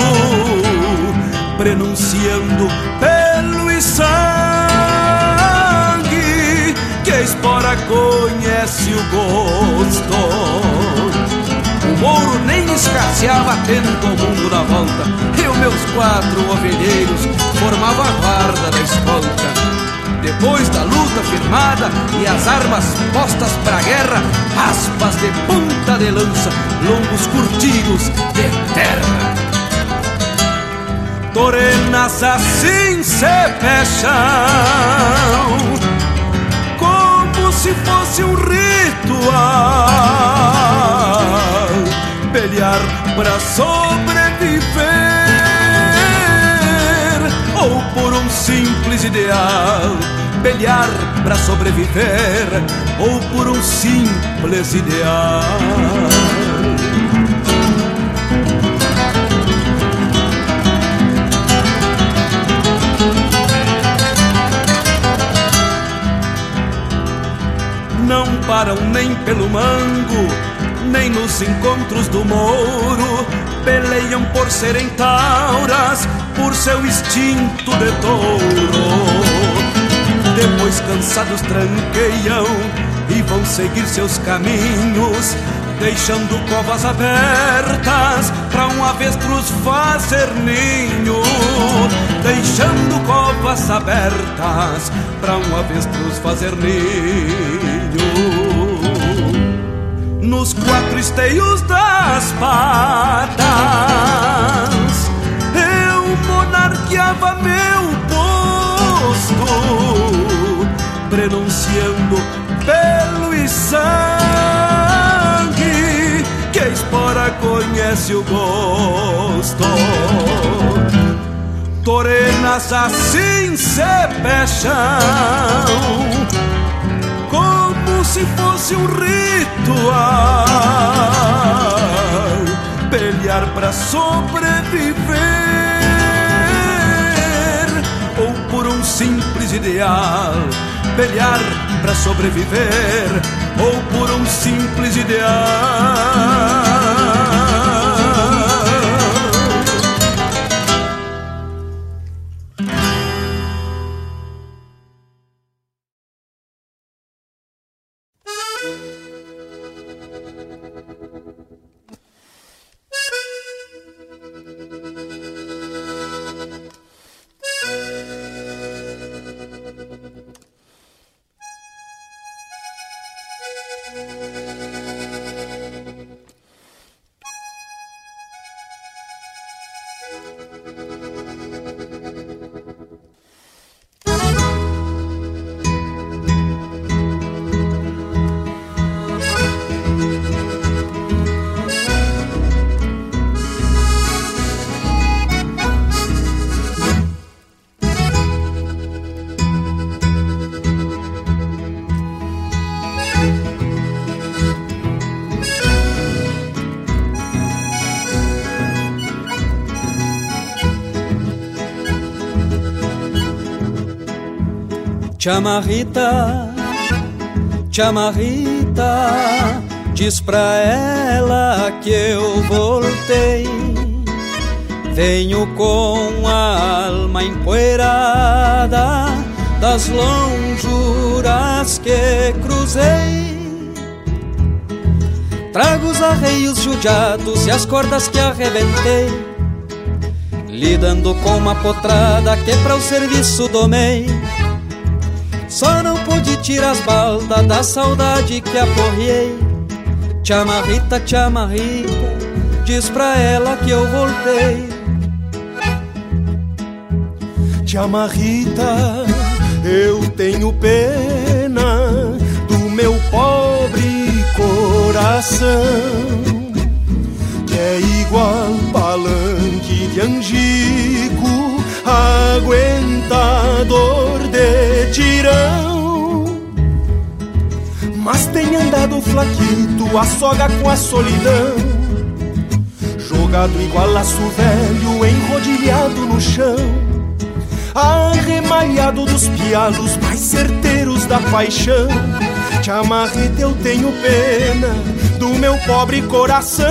prenunciando pelo e sangue que a espora conhece o gosto. Mouro nem escasseava tendo o mundo da volta. E os meus quatro ovelheiros formavam a guarda da escolta. Depois da luta firmada e as armas postas pra guerra Aspas de ponta de lança, longos curtidos de terra. Torenas assim se fecham Como se fosse um rito Pelear para sobreviver ou por um simples ideal. Pelear para sobreviver ou por um simples ideal. não param nem pelo mango, nem nos encontros do mouro. Peleiam por serem tauras, por seu instinto de touro. Depois cansados tranqueiam e vão seguir seus caminhos, deixando covas abertas para um avestruz fazer ninho, deixando covas abertas para um avestruz fazer ninho. Nos quatro esteios das patas, eu monarqueava meu posto, prenunciando pelo e sangue. Que a espora conhece o gosto. Torenas assim se fecham se fosse um ritual. Pelear para sobreviver ou por um simples ideal. Pelear para sobreviver ou por um simples ideal. Chamarrita, chamarrita, diz pra ela que eu voltei. Venho com a alma empoeirada das lonjuras que cruzei. Trago os arreios judiados e as cordas que arrebentei. Lidando com uma potrada que pra o serviço domei só não pude tirar as baldas da saudade que aporriei. Chamarrita, chamarrita, diz pra ela que eu voltei. Chamarrita, eu tenho pena do meu pobre coração, que é igual palanque de angico aguentador andado flaquito, a soga com a solidão. Jogado igual laço velho, enrodilhado no chão. Arremalhado dos pialos mais certeiros da paixão. Te amarrete, eu tenho pena do meu pobre coração.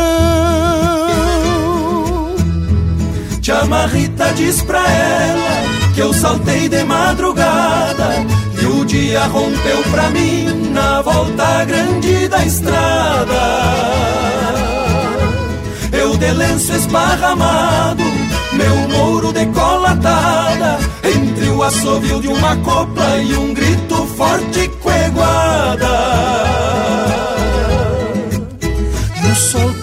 Chamarrita diz pra ela que eu saltei de madrugada dia rompeu pra mim na volta grande da estrada. Eu de lenço esparramado, meu mouro decolatada, entre o assovio de uma copla e um grito forte coeguada. E o sol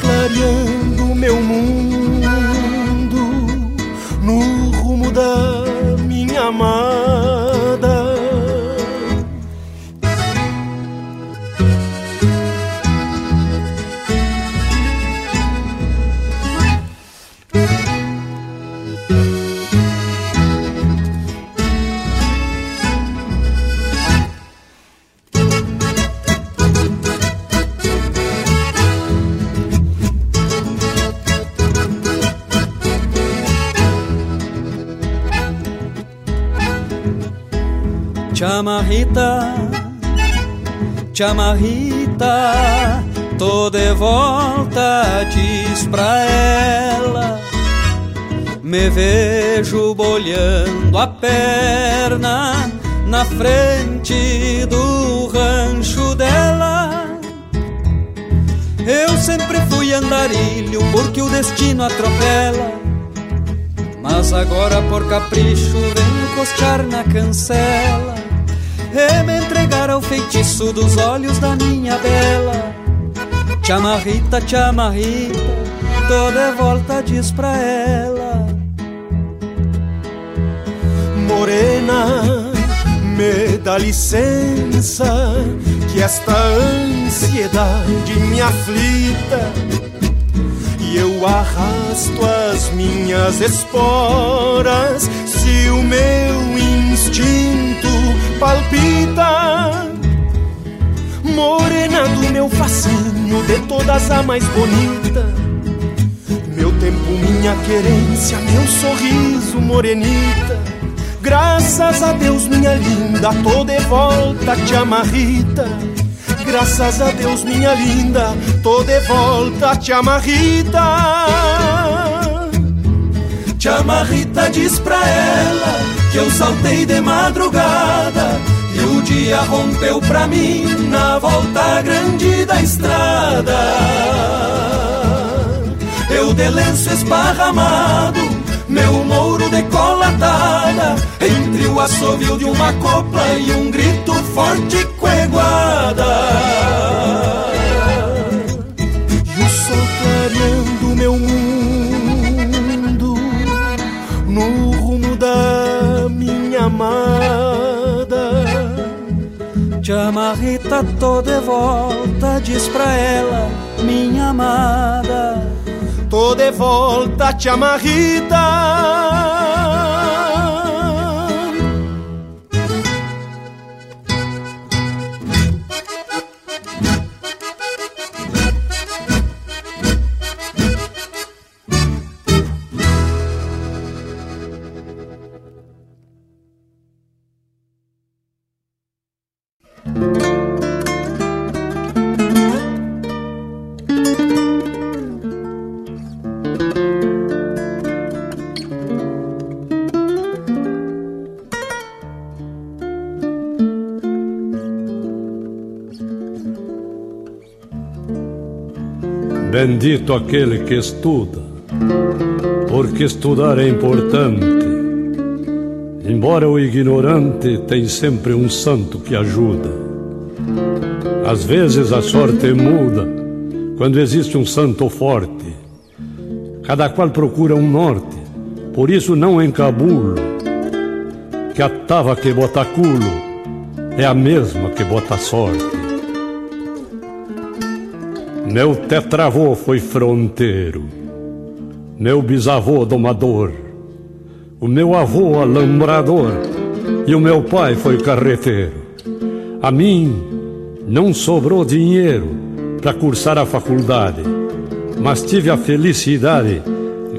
Chamarrita, chamarrita, tô de volta, diz pra ela. Me vejo bolhando a perna na frente do rancho dela. Eu sempre fui andarilho porque o destino atropela. Mas agora por capricho venho costear na cancela E me entregar ao feitiço dos olhos da minha bela Chamarrita, chamarrita, tô de volta, diz pra ela. Morena, me dá licença Que esta ansiedade me aflita. E eu arrasto as minhas esporas Se o meu instinto palpita Morena do meu fascínio, de todas a mais bonita Meu tempo, minha querência, meu sorriso, morenita Graças a Deus, minha linda, tô de volta, te amarrita. Graças a Deus, minha linda, tô de volta, te amarrita. Te amarrita, diz pra ela que eu saltei de madrugada e o dia rompeu pra mim na volta grande da estrada. Eu de lenço esparramado meu mouro decolatada Entre o assovio de uma copla e um grito forte coeguada Chamarrita, tô de volta, diz pra ela, minha amada tô de volta, te amarrita. Bendito aquele que estuda, porque estudar é importante. Embora o ignorante tem sempre um santo que ajuda. Às vezes a sorte muda quando existe um santo forte. Cada qual procura um norte, por isso não encabulo. Que a tava que bota culo é a mesma que bota sorte. Meu tetravô foi fronteiro, meu bisavô domador, o meu avô alambrador e o meu pai foi carreteiro. A mim não sobrou dinheiro para cursar a faculdade, mas tive a felicidade,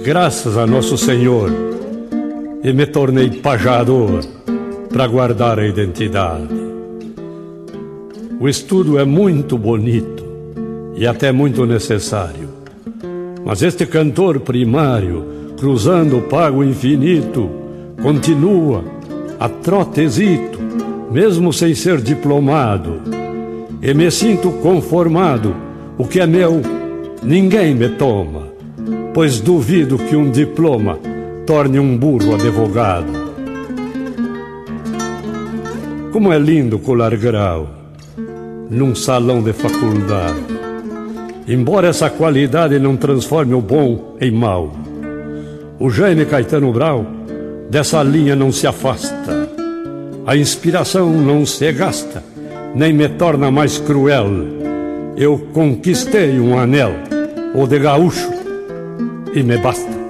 graças a Nosso Senhor, e me tornei pajador para guardar a identidade. O estudo é muito bonito e até muito necessário. Mas este cantor primário, cruzando o pago infinito, continua a trotezito, mesmo sem ser diplomado. E me sinto conformado, o que é meu, ninguém me toma, pois duvido que um diploma torne um burro advogado. Como é lindo colar grau num salão de faculdade embora essa qualidade não transforme o bom em mal. O Jaime Caetano Brau dessa linha não se afasta. A inspiração não se gasta, nem me torna mais cruel. Eu conquistei um anel, o de gaúcho, e me basta.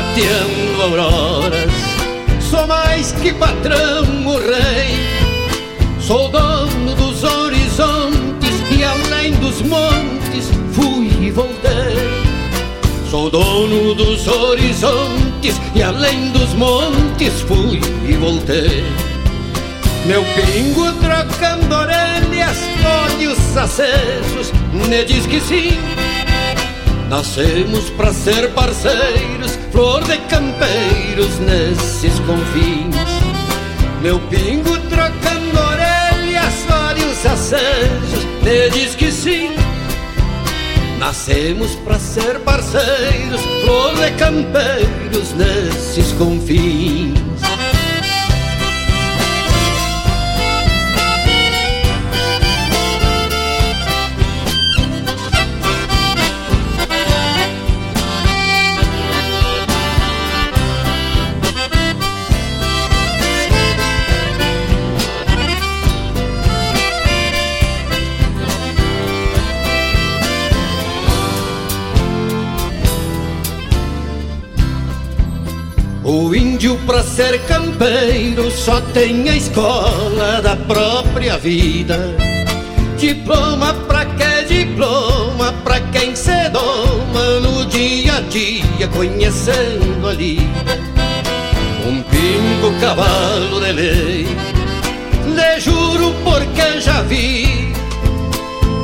Mateando auroras. Sou mais que patrão o rei. Sou dono dos horizontes E além dos montes fui e voltei. Sou dono dos horizontes E além dos montes fui e voltei. Meu pingo trocando orelhas, olhos acesos, me diz que sim. Nascemos para ser parceiros, flor de campeiros nesses confins. Meu pingo trocando orelhas, olhos acesos, me diz que sim. Nascemos para ser parceiros, flor de campeiros nesses confins. Pra ser campeiro só tem a escola da própria vida. Diploma pra que diploma pra quem se doma no dia a dia conhecendo a lida. Um pingo cavalo de lei, lhe juro porque já vi.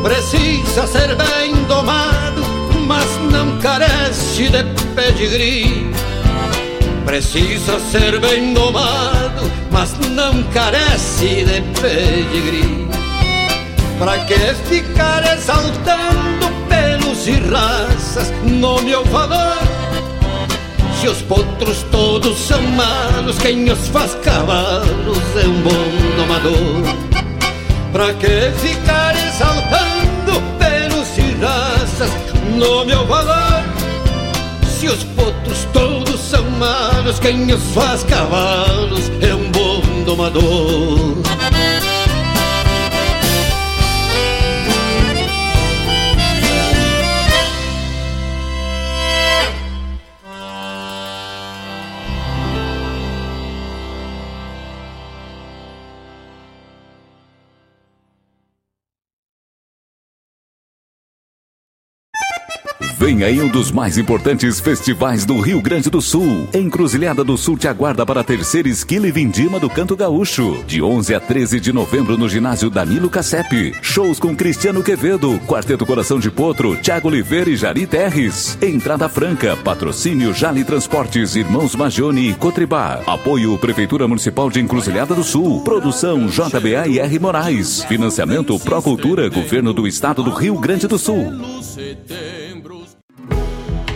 Precisa ser bem domado, mas não carece de pedigree. Precisa ser bem domado, mas não carece de pedigree. Pra que ficar exaltando pelos e raças no meu valor? Se os potros todos são malos, quem os faz cavalos é um bom domador. Pra que ficar exaltando pelos e raças no meu valor? Se os potros todos são malos, quem os faz cavalos é um bom domador. Vem aí um dos mais importantes festivais do Rio Grande do Sul. Encruzilhada do Sul te aguarda para a terceira esquila e vindima do Canto Gaúcho. De 11 a 13 de novembro no ginásio Danilo Cassep. Shows com Cristiano Quevedo, Quarteto Coração de Potro, Tiago Oliveira e Jari Terres. Entrada franca, patrocínio Jali Transportes, Irmãos Magione e Cotribá. Apoio Prefeitura Municipal de Encruzilhada do Sul. Produção JBA e R Moraes. Financiamento Procultura, Governo do Estado do Rio Grande do Sul.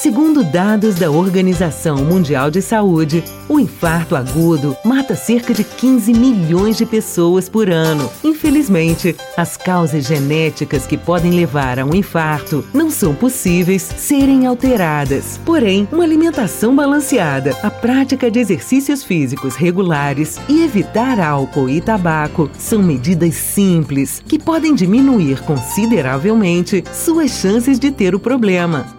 Segundo dados da Organização Mundial de Saúde, o infarto agudo mata cerca de 15 milhões de pessoas por ano. Infelizmente, as causas genéticas que podem levar a um infarto não são possíveis serem alteradas. Porém, uma alimentação balanceada, a prática de exercícios físicos regulares e evitar álcool e tabaco são medidas simples que podem diminuir consideravelmente suas chances de ter o problema.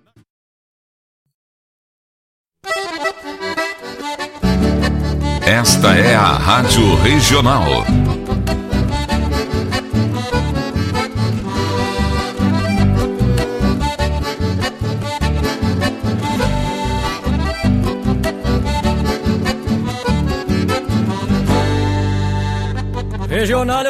Esta é a Rádio Regional. Regional é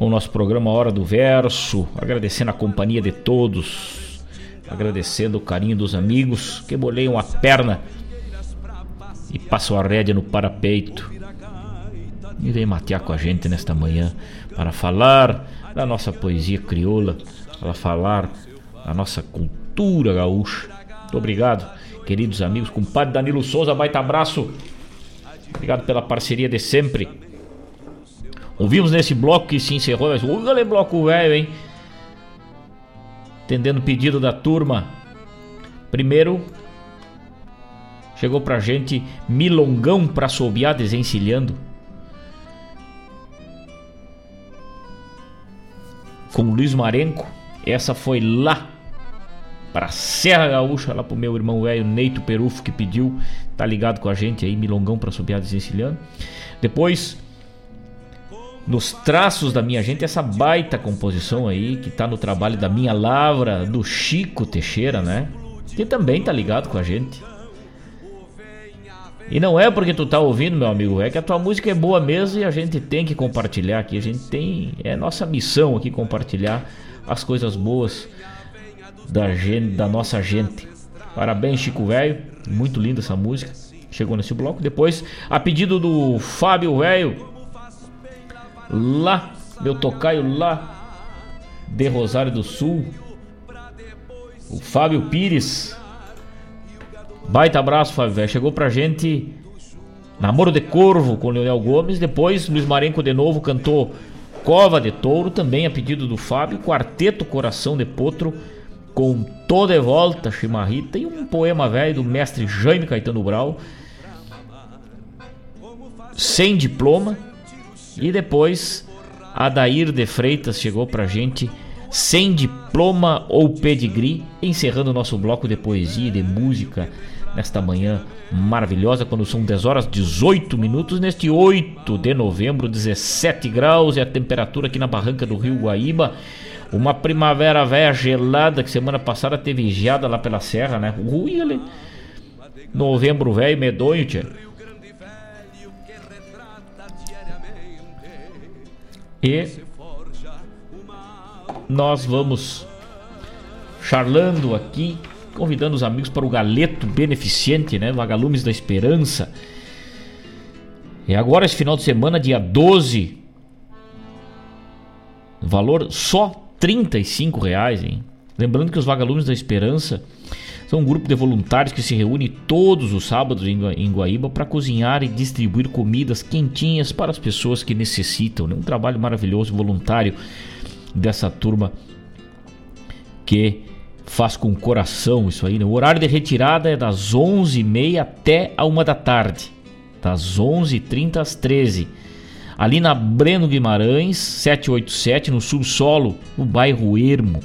o nosso programa Hora do Verso, agradecendo a companhia de todos, agradecendo o carinho dos amigos que boleiam a perna e passam a rédea no parapeito e vem matear com a gente nesta manhã para falar da nossa poesia crioula, para falar da nossa cultura gaúcha. Muito obrigado, queridos amigos, compadre Danilo Souza, baita abraço. Obrigado pela parceria de sempre. Ouvimos nesse bloco que se encerrou, mas olha bloco velho, hein? Atendendo pedido da turma. Primeiro, chegou pra gente Milongão pra sobear desencilhando. Com Luiz Marenco. Essa foi lá para Serra Gaúcha, lá pro meu irmão velho Neito Perufo que pediu, tá ligado com a gente aí, Milongão pra sobear desencilhando. Depois nos traços da minha gente essa baita composição aí que tá no trabalho da minha lavra do Chico Teixeira, né? Que também tá ligado com a gente. E não é porque tu tá ouvindo, meu amigo, é que a tua música é boa mesmo e a gente tem que compartilhar aqui. A gente tem. É nossa missão aqui compartilhar as coisas boas da, gente, da nossa gente. Parabéns, Chico Velho. Muito linda essa música. Chegou nesse bloco. Depois, a pedido do Fábio Velho, lá, meu tocaio lá de Rosário do Sul. O Fábio Pires. Baita abraço, Fábio velho. Chegou pra gente Namoro de Corvo com Leonel Gomes. Depois, Luiz Marenco de novo cantou Cova de Touro, também a pedido do Fábio. Quarteto Coração de Potro com Toda de Volta, Chimarrita. E um poema velho do mestre Jaime Caetano Brau. Sem diploma. E depois, Adair de Freitas chegou pra gente sem diploma ou pedigree, encerrando o nosso bloco de poesia e de música nesta manhã maravilhosa, quando são 10 horas 18 minutos, neste 8 de novembro, 17 graus e a temperatura aqui na barranca do Rio Guaíba. Uma primavera velha gelada que semana passada teve geada lá pela serra, né? Ui, ali. Novembro velho, medonho, tia. E nós vamos charlando aqui, convidando os amigos para o galeto beneficente, né? Vagalumes da Esperança. E agora esse final de semana, dia 12, valor só 35 reais, hein? Lembrando que os Vagalumes da Esperança são um grupo de voluntários que se reúne todos os sábados em Guaíba para cozinhar e distribuir comidas quentinhas para as pessoas que necessitam. Né? Um trabalho maravilhoso, voluntário dessa turma que faz com coração isso aí. Né? O horário de retirada é das 11h30 até a 1 da tarde. Das 11h30 às 13 Ali na Breno Guimarães, 787, no subsolo, no bairro Ermo.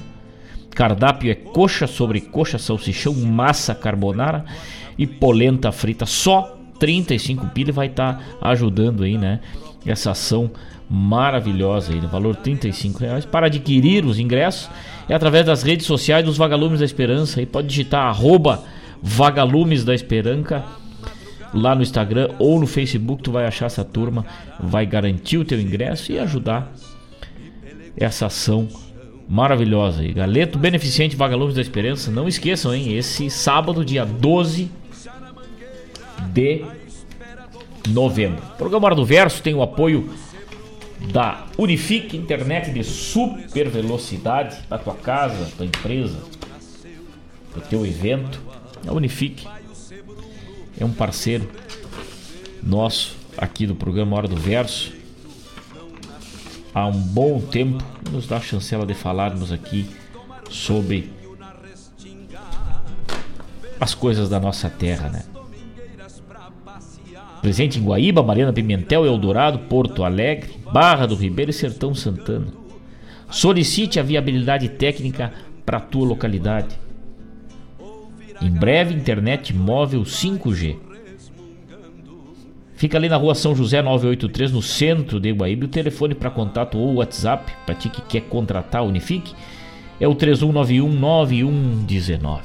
Cardápio é coxa sobre coxa, salsichão, massa carbonara e polenta frita. Só 35 pila vai estar tá ajudando aí, né? Essa ação maravilhosa aí, no valor 35 reais. Para adquirir os ingressos é através das redes sociais dos Vagalumes da Esperança. Aí pode digitar arroba Vagalumes da Esperança lá no Instagram ou no Facebook. Tu vai achar essa turma, vai garantir o teu ingresso e ajudar essa ação maravilhosa aí. Galeto Beneficente Vagalumes da Esperança. Não esqueçam, hein? Esse sábado, dia 12 de novembro. O programa Hora do Verso tem o apoio da Unifique Internet de super velocidade para tua casa, tua empresa, para o teu evento. A Unifique é um parceiro nosso aqui do programa Hora do Verso. Há um bom tempo nos dá a chancela de falarmos aqui sobre as coisas da nossa terra, né? Presente em Guaíba, Mariana Pimentel, Eldorado, Porto Alegre, Barra do Ribeiro e Sertão Santana. Solicite a viabilidade técnica para a tua localidade. Em breve, internet móvel 5G. Fica ali na rua São José 983, no centro de Guaíba. O telefone para contato ou WhatsApp, para ti que quer contratar a Unifique, é o 31919119.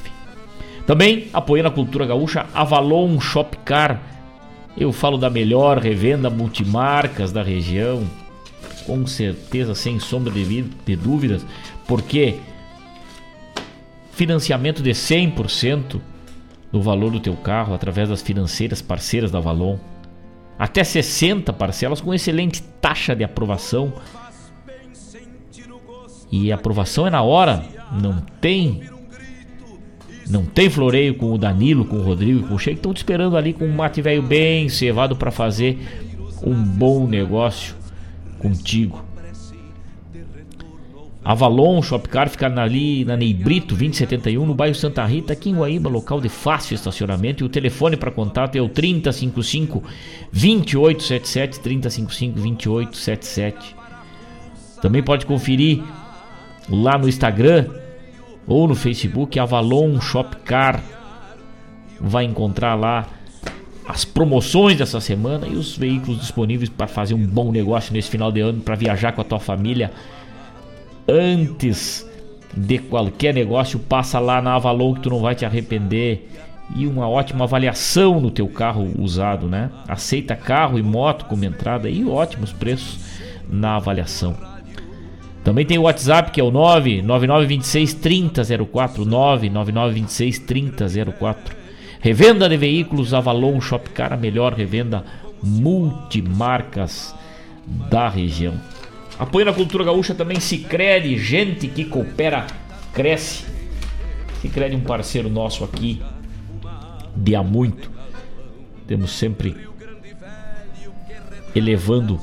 Também apoiando a cultura gaúcha, Avalon Shopcar eu falo da melhor revenda multimarcas da região, com certeza, sem sombra de, de dúvidas, porque financiamento de 100% do valor do teu carro através das financeiras parceiras da Valon. Até 60 parcelas com excelente taxa de aprovação. E aprovação é na hora, não tem não tem floreio com o Danilo, com o Rodrigo com o Sheik. Estão te esperando ali com um mate velho bem cevado para fazer um bom negócio contigo. Avalon Shopcar fica ali na Neibrito 2071, no bairro Santa Rita, aqui em Guaíba, local de fácil estacionamento. E o telefone para contato é o 3055 2877 3055 2877. Também pode conferir lá no Instagram ou no Facebook Avalon Shopcar. Vai encontrar lá as promoções dessa semana e os veículos disponíveis para fazer um bom negócio nesse final de ano para viajar com a tua família. Antes de qualquer negócio, passa lá na Avalon que tu não vai te arrepender. E uma ótima avaliação no teu carro usado, né? Aceita carro e moto como entrada e ótimos preços na avaliação. Também tem o WhatsApp que é o 99926 3004 99926 3004. Revenda de veículos Avalon Shopcar, a melhor revenda multimarcas da região. Apoio na cultura gaúcha também Sicredi, gente que coopera, cresce. Sicredi um parceiro nosso aqui de há muito. Temos sempre elevando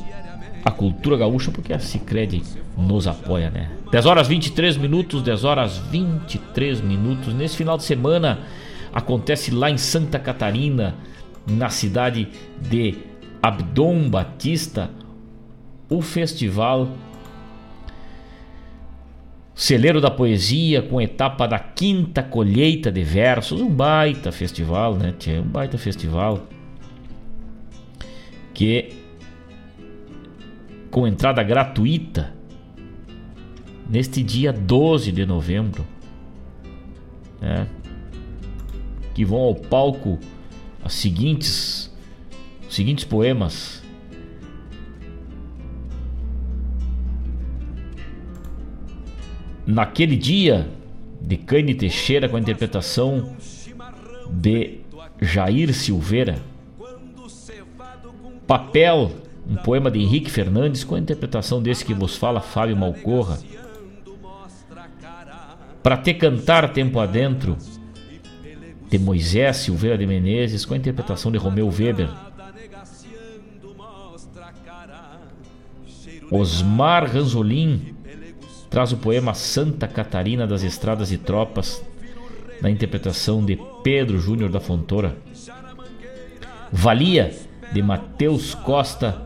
a cultura gaúcha porque a Sicredi nos apoia, né? 10 horas 23 minutos, 10 horas 23 minutos. Nesse final de semana acontece lá em Santa Catarina, na cidade de Abdom Batista, o festival Celeiro da Poesia, com etapa da quinta colheita de versos, um baita festival, né? Um baita festival que com entrada gratuita neste dia 12 de novembro, né? Que vão ao palco as seguintes os seguintes poemas Naquele dia, de Cane Teixeira com a interpretação de Jair Silveira. Papel, um poema de Henrique Fernandes com a interpretação desse que vos fala Fábio Malcorra. Para te cantar tempo adentro, de Moisés Silveira de Menezes com a interpretação de Romeu Weber. Osmar Ranzolin traz o poema Santa Catarina das Estradas e Tropas, na interpretação de Pedro Júnior da Fontoura. Valia, de Mateus Costa,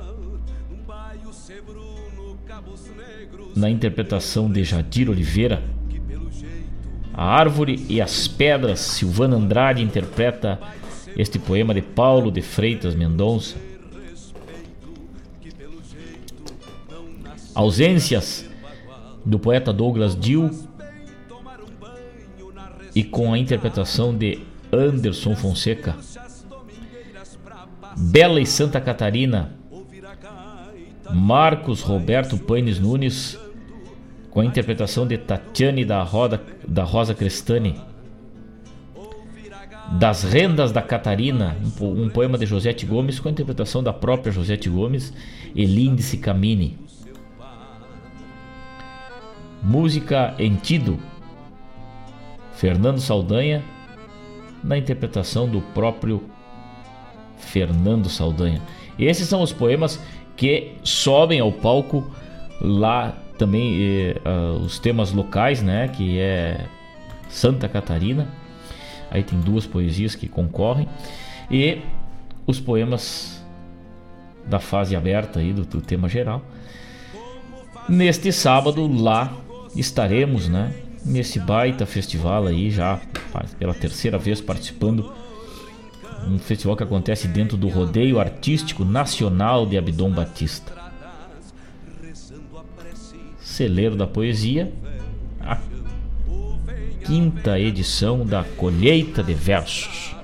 na interpretação de Jadir Oliveira. A Árvore e as Pedras, Silvana Andrade interpreta este poema de Paulo de Freitas Mendonça. Ausências, do poeta Douglas Dill e com a interpretação de Anderson Fonseca. Bela e Santa Catarina, Marcos Roberto Paines Nunes, com a interpretação de Tatiane da, Roda, da Rosa Crestani. Das Rendas da Catarina, um, poema de Josete Gomes, com a interpretação da própria Josete Gomes e Camini. Música Entido, Fernando Saldanha, na interpretação do próprio Fernando Saldanha. Esses são os poemas que sobem ao palco lá também eh, uh, os temas locais, né, que é Santa Catarina. Aí tem duas poesias que concorrem e os poemas da fase aberta aí do, do tema geral. Neste sábado lá estaremos, né? Nesse baita festival aí, já pela terceira vez participando. Um festival que acontece dentro do Rodeio Artístico Nacional de Abdom Batista. Celeiro da Poesia, a quinta edição da Colheita de Versos.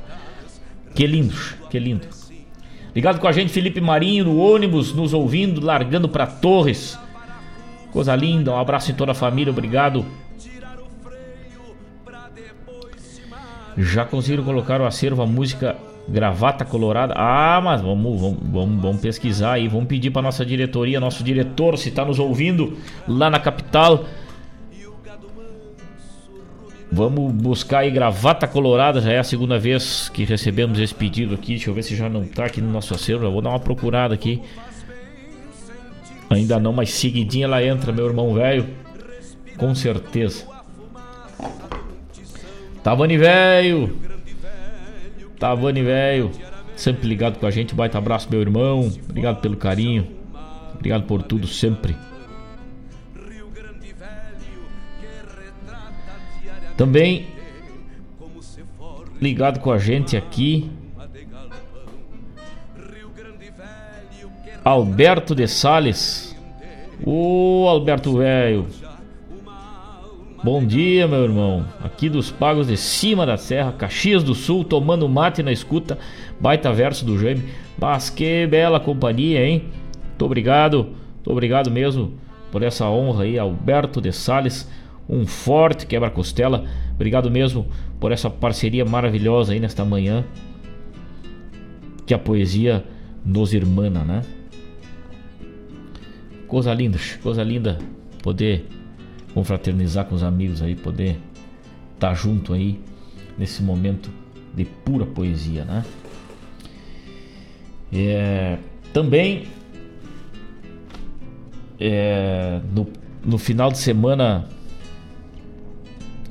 Que lindo, que lindo. Ligado com a gente, Felipe Marinho, no ônibus, nos ouvindo, largando para Torres Coisa linda, um abraço em toda a família, obrigado. Já conseguiram colocar o acervo a música Gravata Colorada? Ah, mas vamos, vamos, vamos, vamos pesquisar aí, vamos pedir para nossa diretoria, nosso diretor, se está nos ouvindo lá na capital. Vamos buscar aí Gravata Colorada, já é a segunda vez que recebemos esse pedido aqui. Deixa eu ver se já não está aqui no nosso acervo, já vou dar uma procurada aqui. Ainda não, mas seguidinha ela entra, meu irmão velho. Com certeza. Tavani velho. Tavani velho. Sempre ligado com a gente. Baita abraço, meu irmão. Obrigado pelo carinho. Obrigado por tudo sempre. Também ligado com a gente aqui Alberto de Sales. Ô Alberto velho. Bom dia, meu irmão. Aqui dos pagos de cima da serra, Caxias do Sul, tomando mate na escuta. Baita verso do Jaime. Mas que bela companhia, hein? Muito obrigado. Muito obrigado mesmo por essa honra aí, Alberto de Sales. Um forte quebra-costela. Obrigado mesmo por essa parceria maravilhosa aí nesta manhã. Que a poesia nos irmana, né? Coisa linda, coisa linda poder confraternizar com os amigos aí, poder estar tá junto aí nesse momento de pura poesia, né? É, também é, no, no final de semana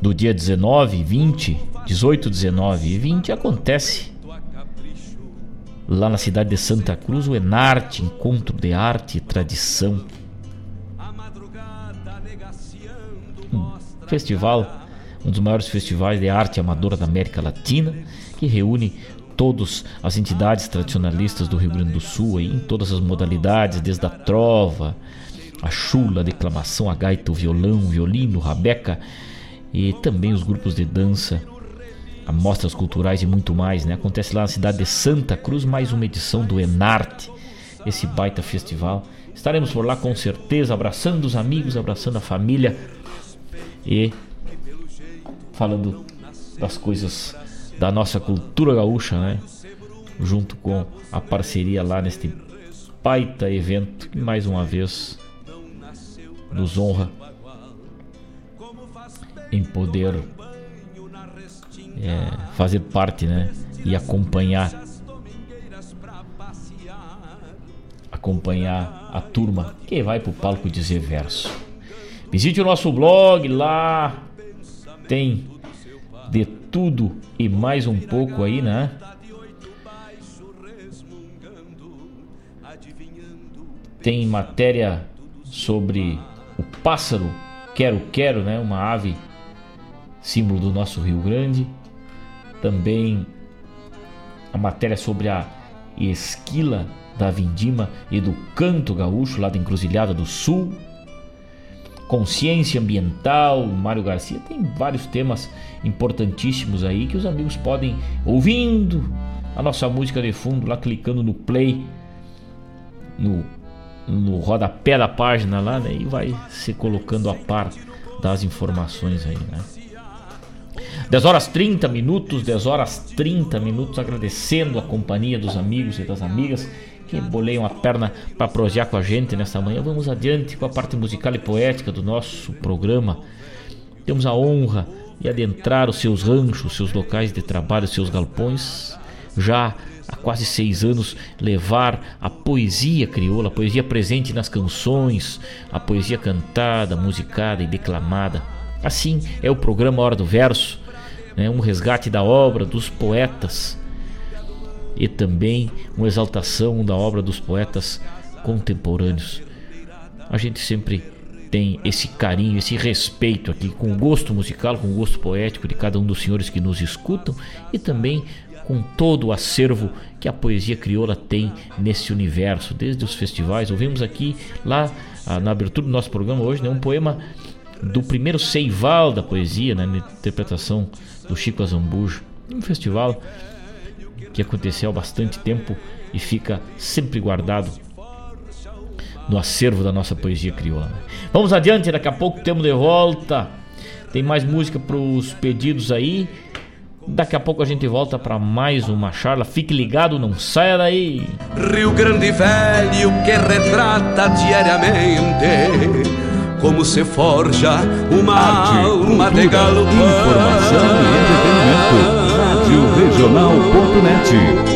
do dia 19, 20, 18, 19 e 20 acontece lá na cidade de Santa Cruz o Enarte, Encontro de Arte e Tradição. Um festival, um dos maiores festivais de arte amadora da América Latina, que reúne todas as entidades tradicionalistas do Rio Grande do Sul aí, em todas as modalidades, desde a trova, a chula, a declamação, a gaita, o violão, o violino, rabeca e também os grupos de dança, amostras culturais e muito mais. Né? Acontece lá na cidade de Santa Cruz, mais uma edição do Enarte, esse baita festival. Estaremos por lá com certeza, abraçando os amigos, abraçando a família e falando das coisas da nossa cultura gaúcha, né? Junto com a parceria lá neste baita evento que mais uma vez nos honra em poder é, fazer parte, né? E acompanhar acompanhar a turma que vai pro palco dizer verso. Visite o nosso blog lá, tem de tudo e mais um pouco aí, né? Tem matéria sobre o pássaro quero-quero, né? Uma ave símbolo do nosso Rio Grande. Também a matéria sobre a esquila da Vindima e do canto gaúcho lá da Encruzilhada do Sul. Consciência ambiental, Mário Garcia tem vários temas importantíssimos aí que os amigos podem ouvindo a nossa música de fundo lá clicando no play no no rodapé da página lá, né? E vai se colocando a par das informações aí, né? 10 horas 30 minutos, 10 horas 30 minutos, agradecendo a companhia dos amigos e das amigas que boleiam a perna para prosear com a gente nessa manhã. Vamos adiante com a parte musical e poética do nosso programa. Temos a honra de adentrar os seus ranchos, seus locais de trabalho, seus galpões, já há quase seis anos levar a poesia crioula, a poesia presente nas canções, a poesia cantada, musicada e declamada. Assim é o programa Hora do Verso, né, um resgate da obra dos poetas e também uma exaltação da obra dos poetas contemporâneos. A gente sempre tem esse carinho, esse respeito aqui com o gosto musical, com o gosto poético de cada um dos senhores que nos escutam e também com todo o acervo que a poesia crioula tem nesse universo, desde os festivais. Ouvimos aqui, lá ah, na abertura do nosso programa hoje, né, um poema do primeiro Seival da poesia, né, na interpretação do Chico Azambujo, um festival que aconteceu há bastante tempo e fica sempre guardado no acervo da nossa poesia crioula. Vamos adiante, daqui a pouco temos de volta. Tem mais música para os pedidos aí. Daqui a pouco a gente volta para mais uma charla. Fique ligado, não saia daí. Rio Grande Velho que retrata diariamente como se forja uma Arte, alma cultura, de galopão. Informação e entretenimento. Rádio Regional.net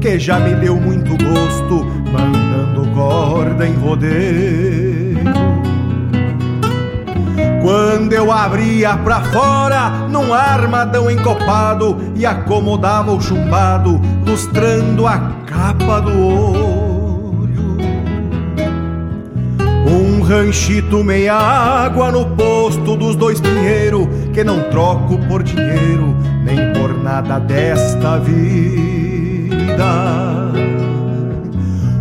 que já me deu muito gosto, mandando corda em rodeio. Quando eu abria pra fora num armadão encopado e acomodava o chumbado, lustrando a capa do olho. Um ranchito meia água no posto dos dois pinheiros, que não troco por dinheiro, nem por nada desta vida.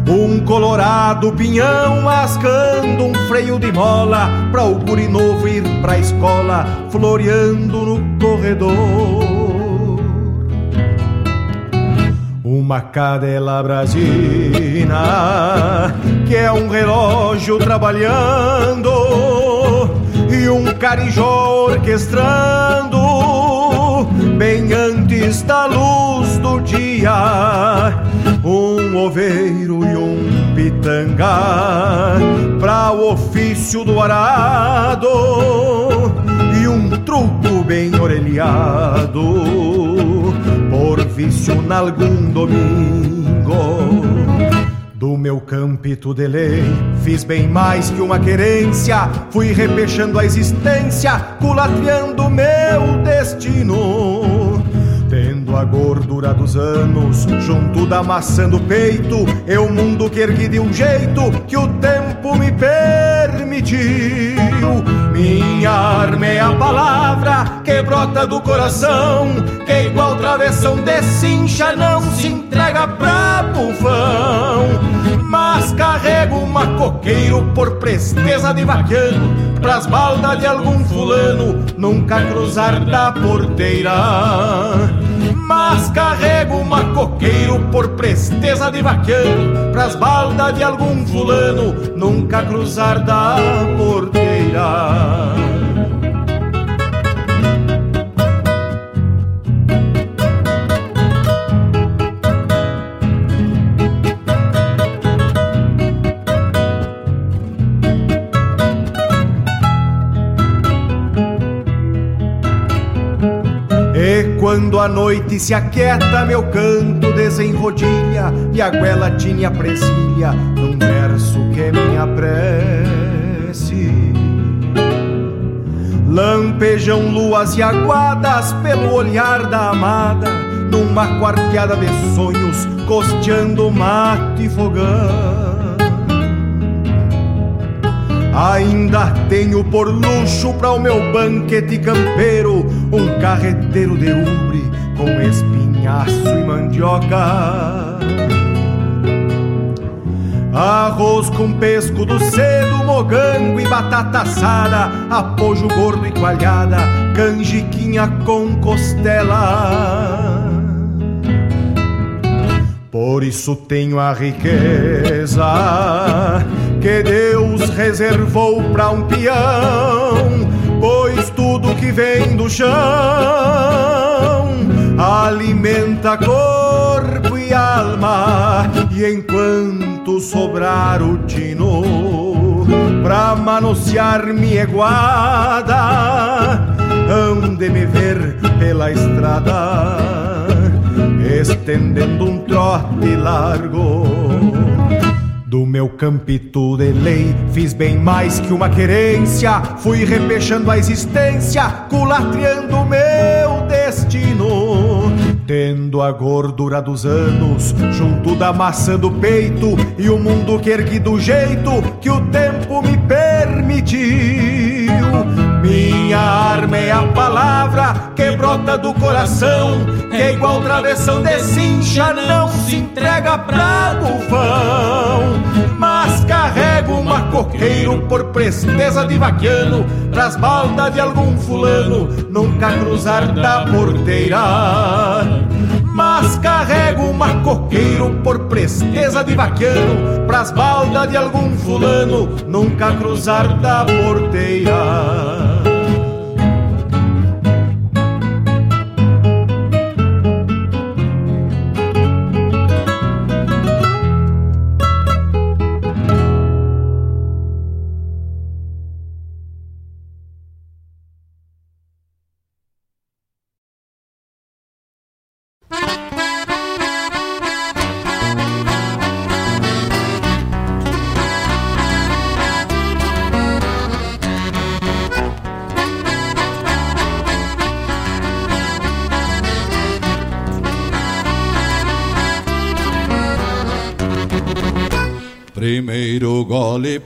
Um colorado pinhão mascando um freio de mola Pra o guri novo ir pra escola Floreando no corredor. Uma cadela brasina Que é um relógio trabalhando E um carijó orquestrando Bem antes da luz do dia um oveiro e um pitanga para o ofício do arado e um truco bem orelhado por vício nalgum domingo. Do meu campito de lei, fiz bem mais que uma querência, fui repechando a existência, culatriando meu destino. A gordura dos anos junto da maçã do peito, eu mundo que ergui de um jeito que o tempo me permitiu. Minha arma é a palavra que brota do coração, que igual travessão cincha não se entrega pra bufão. Mas carrego uma coqueiro por presteza de vaquiano, pras baldas de algum fulano, nunca cruzar da porteira mas carrego uma coqueiro por presteza de vaqueiro, pras baldas de algum fulano, nunca cruzar da porteira. Quando a noite se aquieta, meu canto desenrodilha e a goela tinha presilha num verso que é minha prece. Lampejam luas e aguadas pelo olhar da amada, numa quarteada de sonhos, costeando mate e fogão. Ainda tenho por luxo para o meu banquete campeiro um carreteiro de ubre com espinhaço e mandioca. Arroz com pesco do cedo, mogango e batata assada, apojo gordo e coalhada, canjiquinha com costela. Por isso tenho a riqueza que Deus reservou para um peão, pois tudo que vem do chão alimenta corpo e alma, e enquanto sobrar o tino pra manosear minha guada, hão de me ver pela estrada, estendendo um trote largo do meu campito de lei, fiz bem mais que uma querência. Fui repechando a existência, culatriando meu destino. Tendo a gordura dos anos junto da maçã do peito e o mundo que ergui do jeito que o tempo me permitiu. Minha arma é a palavra que brota do coração, que é igual travessão de cincha, não se entrega pra bufão. Mas carrego uma coqueiro por presteza de vaquiano, pras baldas de algum fulano, nunca cruzar da porteira. Mas carrego uma coqueiro por presteza de vaquiano, pras baldas de algum fulano, nunca cruzar da porteira.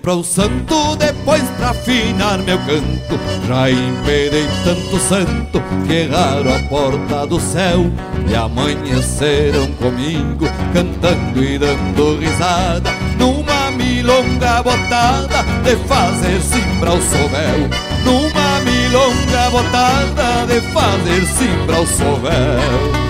Gole para o santo, depois pra afinar meu canto. Já impedei tanto santo que erraram a porta do céu e amanheceram comigo, cantando e dando risada, numa milonga botada de fazer simbra ao sovel. Numa milonga botada de fazer simbra ao sovel.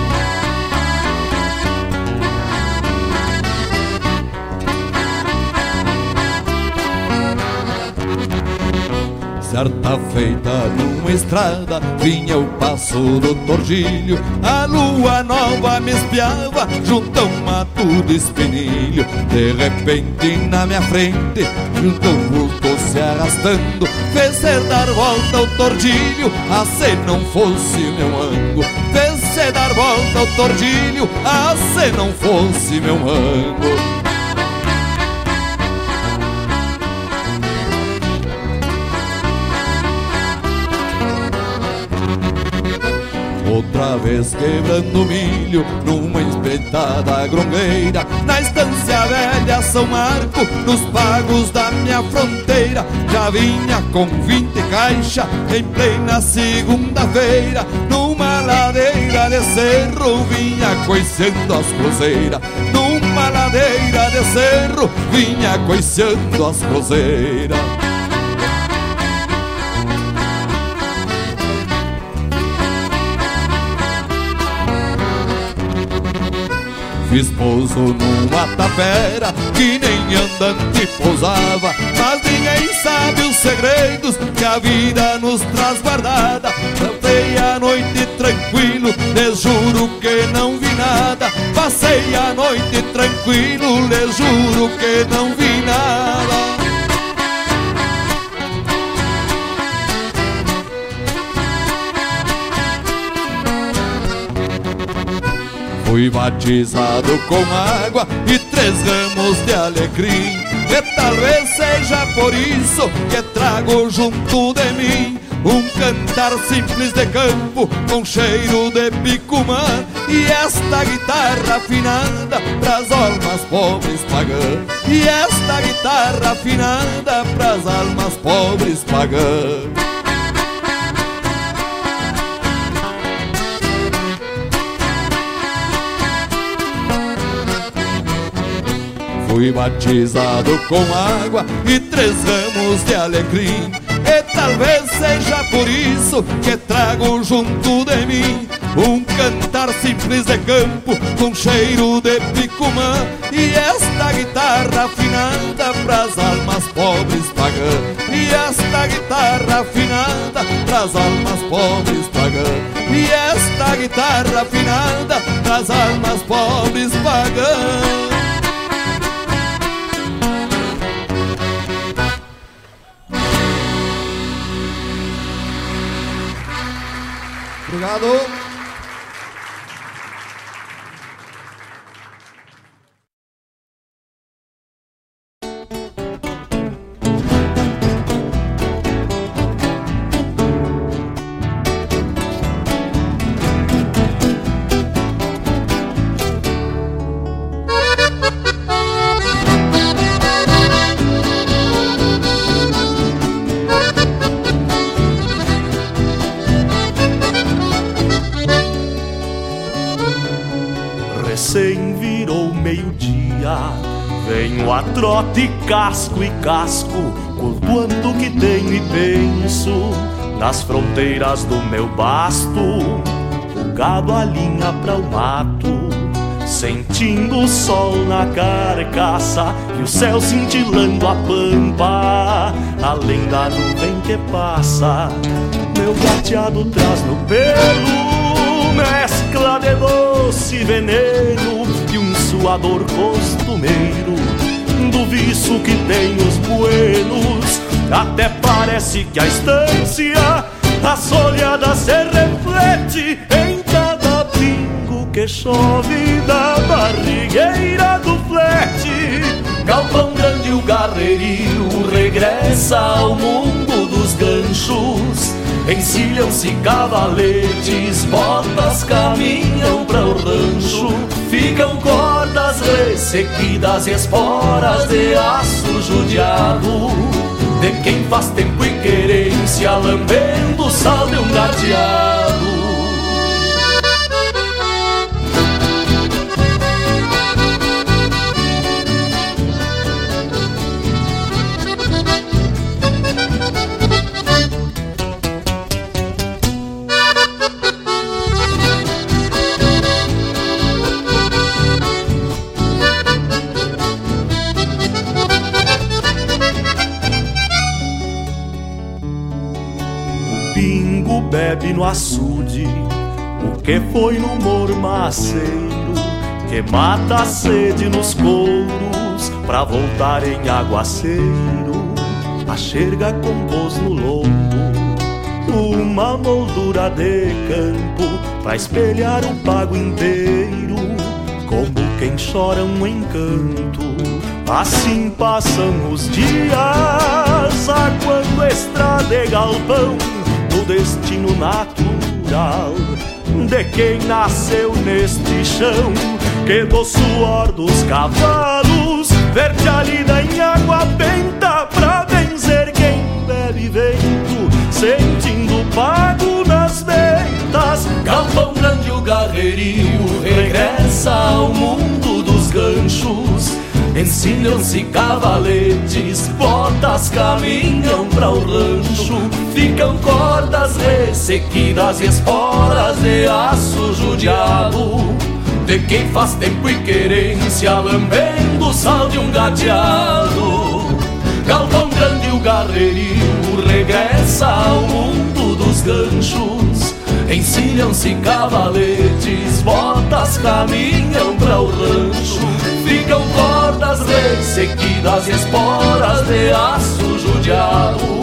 Certa feita numa estrada. Vinha o passo do tordilho A lua nova me espiava Junto a um mato de espinilho. De repente na minha frente Junto um se arrastando. Fez dar volta ao tordilho Ah, se não fosse meu ango Fez dar volta ao tordilho Ah, se não fosse meu ango vez quebrando milho numa espreitada grongueira. Na estância velha São Marco, nos pagos da minha fronteira. Já vinha com 20 caixa em plena segunda-feira. Numa ladeira de cerro vinha coicendo as cruzeiras. Numa ladeira de cerro vinha coicendo as cruzeiras Fiz pouso numa tapera que nem andante pousava. Mas ninguém sabe os segredos que a vida nos traz guardada. Passei a noite tranquilo, lhes juro que não vi nada. Passei a noite tranquilo, lhes juro que não vi nada Fui batizado com água e três ramos de alecrim. E talvez seja por isso que trago junto de mim Um cantar simples de campo com cheiro de picumã E esta guitarra afinada pras almas pobres pagãs. E esta guitarra afinada pras almas pobres pagãs Fui batizado com água e três ramos de alecrim. E talvez seja por isso que trago junto de mim Um cantar simples de campo com cheiro de picumã E esta guitarra afinada pras almas pobres pagãs E esta guitarra afinada pras almas pobres pagãs E esta guitarra afinada pras almas pobres pagãs Obrigado. Casco casco, cultuando que tenho e penso nas fronteiras do meu basto. O gado alinha para o mato, sentindo o sol na carcaça e o céu cintilando a pampa, além da nuvem que passa. Meu gateado traz no pelo mescla de doce veneno e um suador costumeiro do viço que tem os buenos. Até parece que a estância assolhada se reflete em cada pingo que chove da barrigueira do flete. Galpão grande o garreirio regressa ao mundo dos ganchos Encilham-se cavaletes, botas caminham para o rancho. Ficam cordas ressequidas e esporas de aço judiado. De quem faz tempo e querência, lambendo o sal de um gateado. No açude o que foi no mormaceiro que mata a sede nos couros pra voltar em aguaceiro. A xerga compôs no lombo uma moldura de campo pra espelhar o pago inteiro, como quem chora um encanto. Assim passam os dias, a quando estrada e galpão do destino natural de quem nasceu neste chão, que do suor dos cavalos verte a lida em água benta pra benzer quem bebe vento, sentindo pago nas ventas. Galpão grande o garreirio regressa ao mundo dos ganchos Ensinam-se cavaletes, botas caminham para o rancho, ficam cordas ressequidas e esporas de aço judiado. De quem faz tempo e querência, lambendo o sal de um gateado. Galvão grande o garreirinho regressa ao mundo dos ganchos. Ensinam-se cavaletes, botas caminham para o rancho, ficam cordas ressequidas e esporas de aço judiado.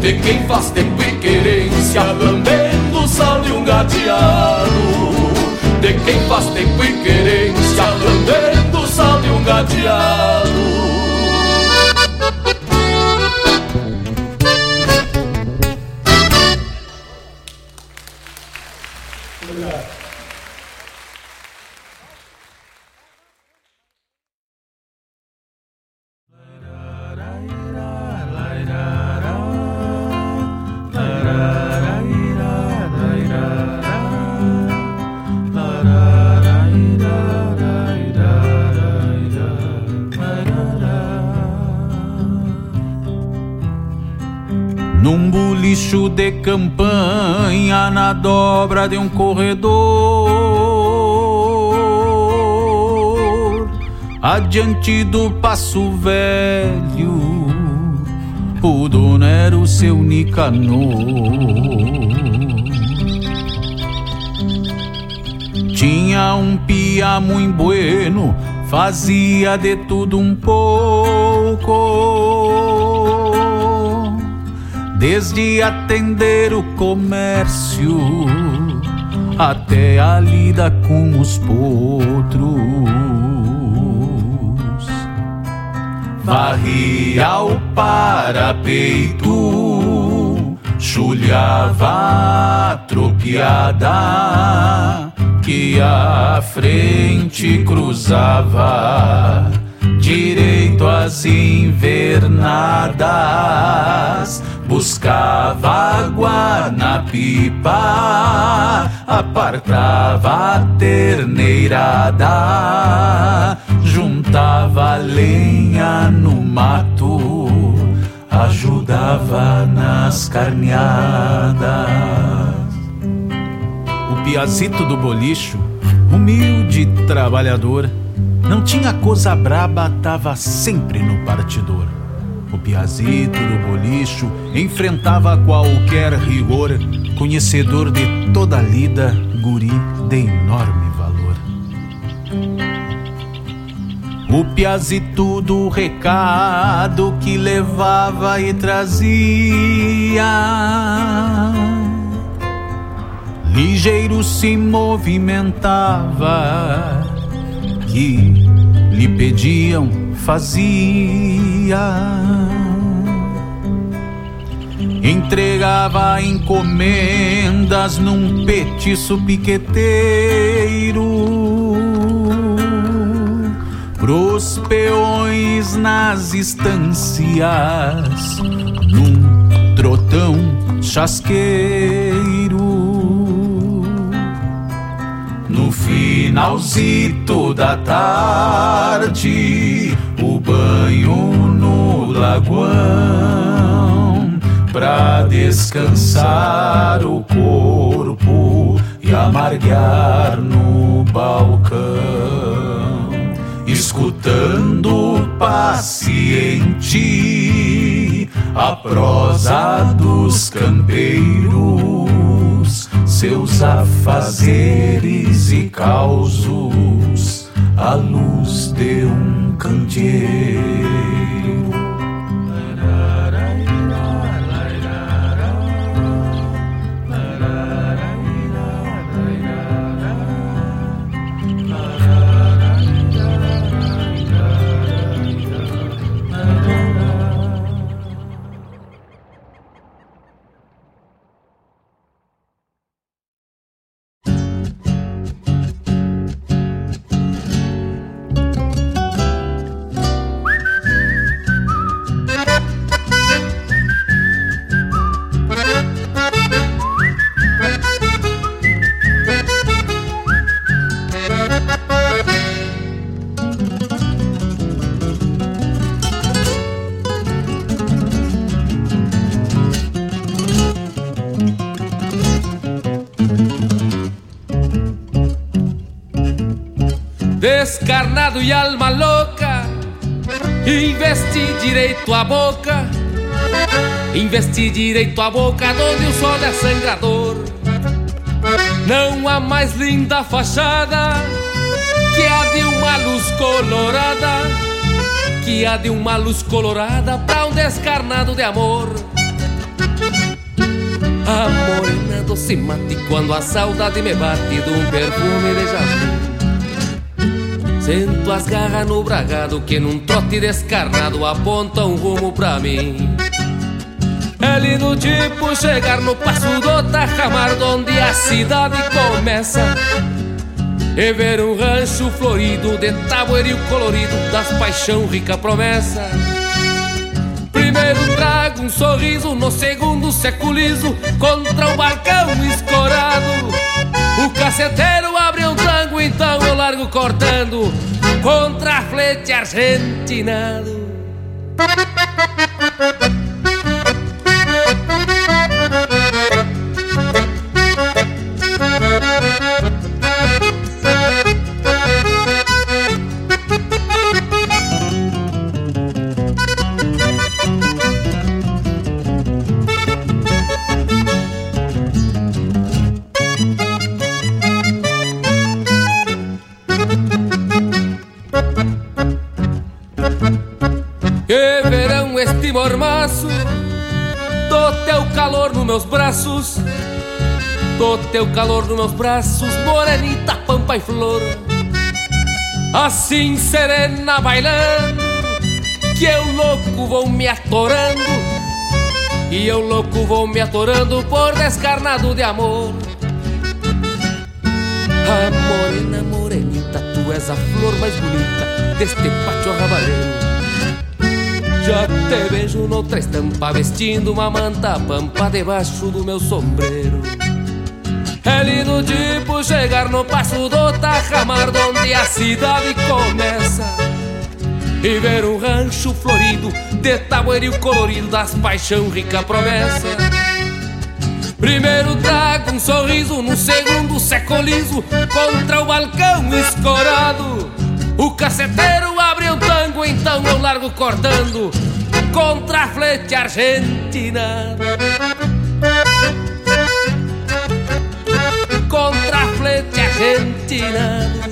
De quem faz tempo e querência, lambendo sal de um gateado. De quem faz tempo e querência, lambendo sal de um gateado. Campanha na dobra de um corredor, adiante do passo velho, o dono era o seu Nicanor. Tinha um pia muito bueno, fazia de tudo um pouco desde atender o comércio até a lida com os potros. Varria o parapeito, chulhava a tropiada que a frente cruzava direito às invernadas buscava água na pipa, apartava a terneirada, juntava lenha no mato, ajudava nas carneadas. O piazito do bolicho, humilde trabalhador, não tinha coisa braba, tava sempre no partidor. O piazito do bolicho enfrentava qualquer rigor, conhecedor de toda a lida, guri de enorme valor. O piazito do recado que levava e trazia, ligeiro se movimentava, que lhe pediam fazia. Entregava encomendas num petiço piqueteiro. Pros peões nas estâncias num trotão chasqueiro. No finalzito da tarde o banho no lagoão pra descansar o corpo e amargar no balcão escutando paciente a prosa dos campeiros, seus afazeres e causos, à luz de um candeeiro. Investi direito a boca, investi direito a boca, onde o sol é sangrador. Não há mais linda fachada que a de uma luz colorada, que a de uma luz colorada para um descarnado de amor. A morena doce mate quando a saudade me bate de um perfume de jasmim. Sento as garras no bragado que num trote descarnado aponta um rumo pra mim. É lindo tipo chegar no passo do Tajamar, onde a cidade começa. E ver um rancho florido de tabueiro colorido das paixão rica promessa. Primeiro trago um sorriso, no segundo seculizo contra o balcão escorado. O caceteiro abre um tango, então eu largo cortando contra a flete argentinado. Meus braços Do teu calor nos meus braços Morenita, pampa e flor. Assim serena bailando Que eu louco vou me atorando E eu louco vou me atorando Por descarnado de amor. Ah, morena, morenita Tu és a flor mais bonita Deste pátio rabaleiro já te vejo noutra estampa Vestindo uma manta pampa Debaixo do meu sombreiro. É lindo tipo chegar no passo do Tajamar Onde a cidade começa. E ver um rancho florido De tabueiro colorido Das paixão rica promessa. Primeiro trago um sorriso No segundo secolizo Contra o balcão escorado. O caceteiro um tango, então eu largo cortando contra a flete argentina. Contra a flete argentina.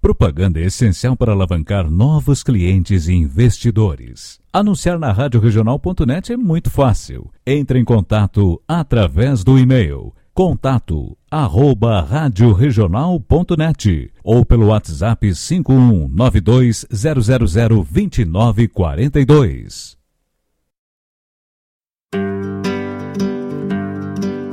Propaganda é essencial para alavancar novos clientes e investidores. Anunciar na radioregional.net é muito fácil. Entre em contato através do e-mail contato arroba radioregional.net ou pelo WhatsApp 51920002942.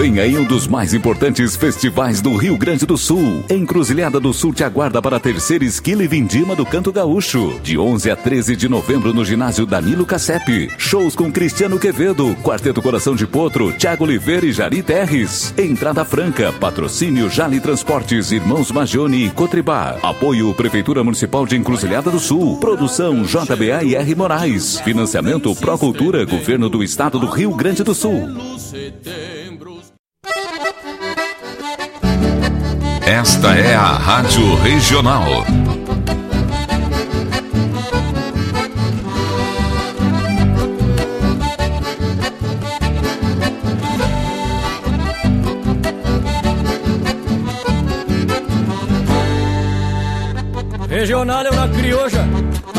Vem aí um dos mais importantes festivais do Rio Grande do Sul. Encruzilhada do Sul te aguarda para a terceira esquila e vindima do Canto Gaúcho. De 11 a 13 de novembro no ginásio Danilo Cassep. Shows com Cristiano Quevedo, Quarteto Coração de Potro, Tiago Oliveira e Jari Terres. Entrada franca, patrocínio Jali Transportes, Irmãos Magione e Cotribá. Apoio Prefeitura Municipal de Encruzilhada do Sul. Produção JBA e R Moraes. Financiamento Procultura, Governo do Estado do Rio Grande do Sul. Esta é a Rádio Regional. Regional é uma crioja,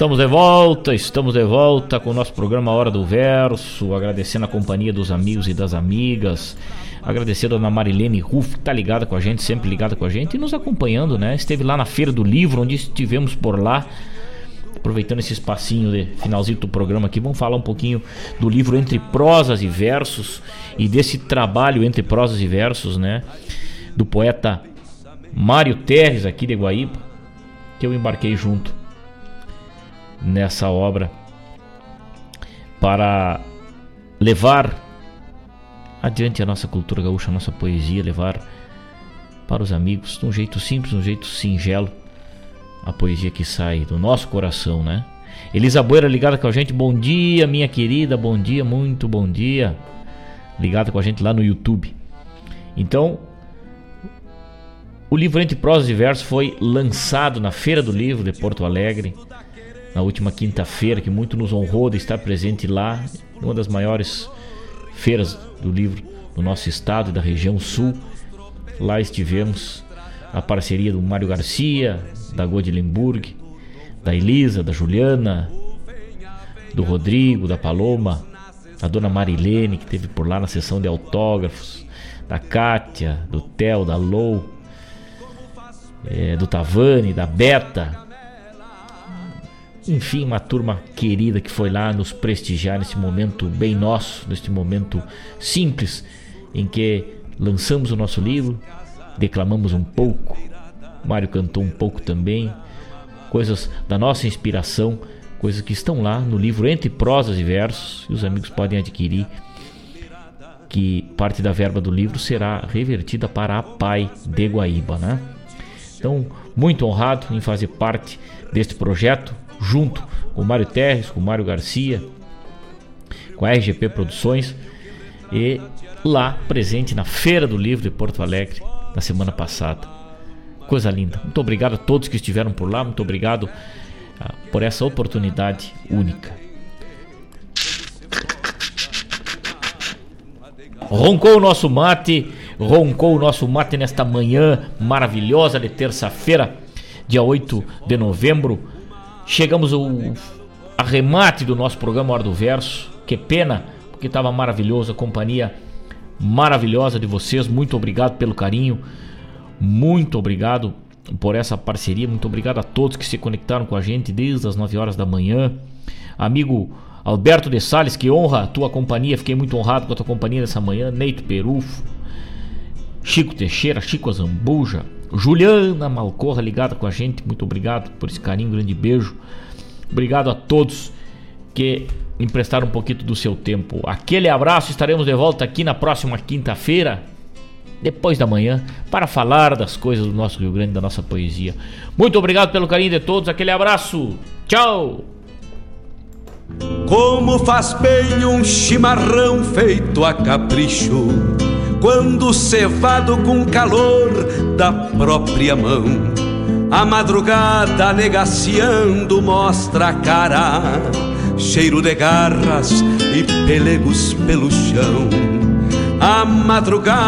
Estamos de volta, estamos de volta com o nosso programa Hora do Verso, agradecendo a companhia dos amigos e das amigas, agradecendo a Dona Marilene Ruff, que tá ligada com a gente, sempre ligada com a gente e nos acompanhando, né? Esteve lá na Feira do Livro, onde estivemos por lá, aproveitando esse espacinho de finalzinho do programa aqui, vamos falar um pouquinho do livro Entre Prosas e Versos e desse trabalho entre prosas e versos, né? Do poeta Mário Terres, aqui de Guaíba, que eu embarquei junto nessa obra para levar adiante a nossa cultura gaúcha, a nossa poesia, levar para os amigos de um jeito simples, de um jeito singelo, a poesia que sai do nosso coração, né? Elisa Boeira ligada com a gente, bom dia, minha querida, bom dia, muito bom dia. Ligada com a gente lá no YouTube. Então, o livro Entre Prosas e Versos foi lançado na Feira do Livro de Porto Alegre na última quinta-feira, que muito nos honrou de estar presente lá, uma das maiores feiras do livro do nosso estado e da região sul. Lá estivemos a parceria do Mário Garcia, da Godilenburg, da Elisa, da Juliana, do Rodrigo, da Paloma, a dona Marilene, que teve por lá na sessão de autógrafos, da Kátia, do Theo, da Lou, é, do Tavani, da Beta, enfim, uma turma querida que foi lá nos prestigiar nesse momento bem nosso, neste momento simples em que lançamos o nosso livro, declamamos um pouco, Mário cantou um pouco também, coisas da nossa inspiração, coisas que estão lá no livro Entre Prosas e Versos, e os amigos podem adquirir, que parte da verba do livro será revertida para a PAI de Guaíba, né? Então, muito honrado em fazer parte deste projeto, junto com o Mário Terres, com o Mário Garcia, com a RGP Produções e lá presente na Feira do Livro de Porto Alegre na semana passada. Coisa linda. Muito obrigado a todos que estiveram por lá, muito obrigado uh, por essa oportunidade única. Roncou o nosso mate, roncou o nosso mate nesta manhã maravilhosa de terça-feira, dia 8 de novembro Chegamos ao arremate do nosso programa Hora do Verso. Que pena, porque estava maravilhoso, a companhia maravilhosa de vocês. Muito obrigado pelo carinho. Muito obrigado por essa parceria. Muito obrigado a todos que se conectaram com a gente desde as 9 horas da manhã. Amigo Alberto de Sales, que honra a tua companhia. Fiquei muito honrado com a tua companhia nessa manhã. Neito Perufo, Chico Teixeira, Chico Azambuja, Juliana Malcorra ligada com a gente, muito obrigado por esse carinho, um grande beijo. Obrigado a todos que emprestaram um pouquinho do seu tempo. Aquele abraço, estaremos de volta aqui na próxima quinta-feira, depois da manhã, para falar das coisas do nosso Rio Grande, da nossa poesia. Muito obrigado pelo carinho de todos, aquele abraço. Tchau! Como faz bem um chimarrão feito a capricho quando cevado com calor da própria mão. A madrugada negaciando mostra a cara, cheiro de garras e pelegos pelo chão. A madrugada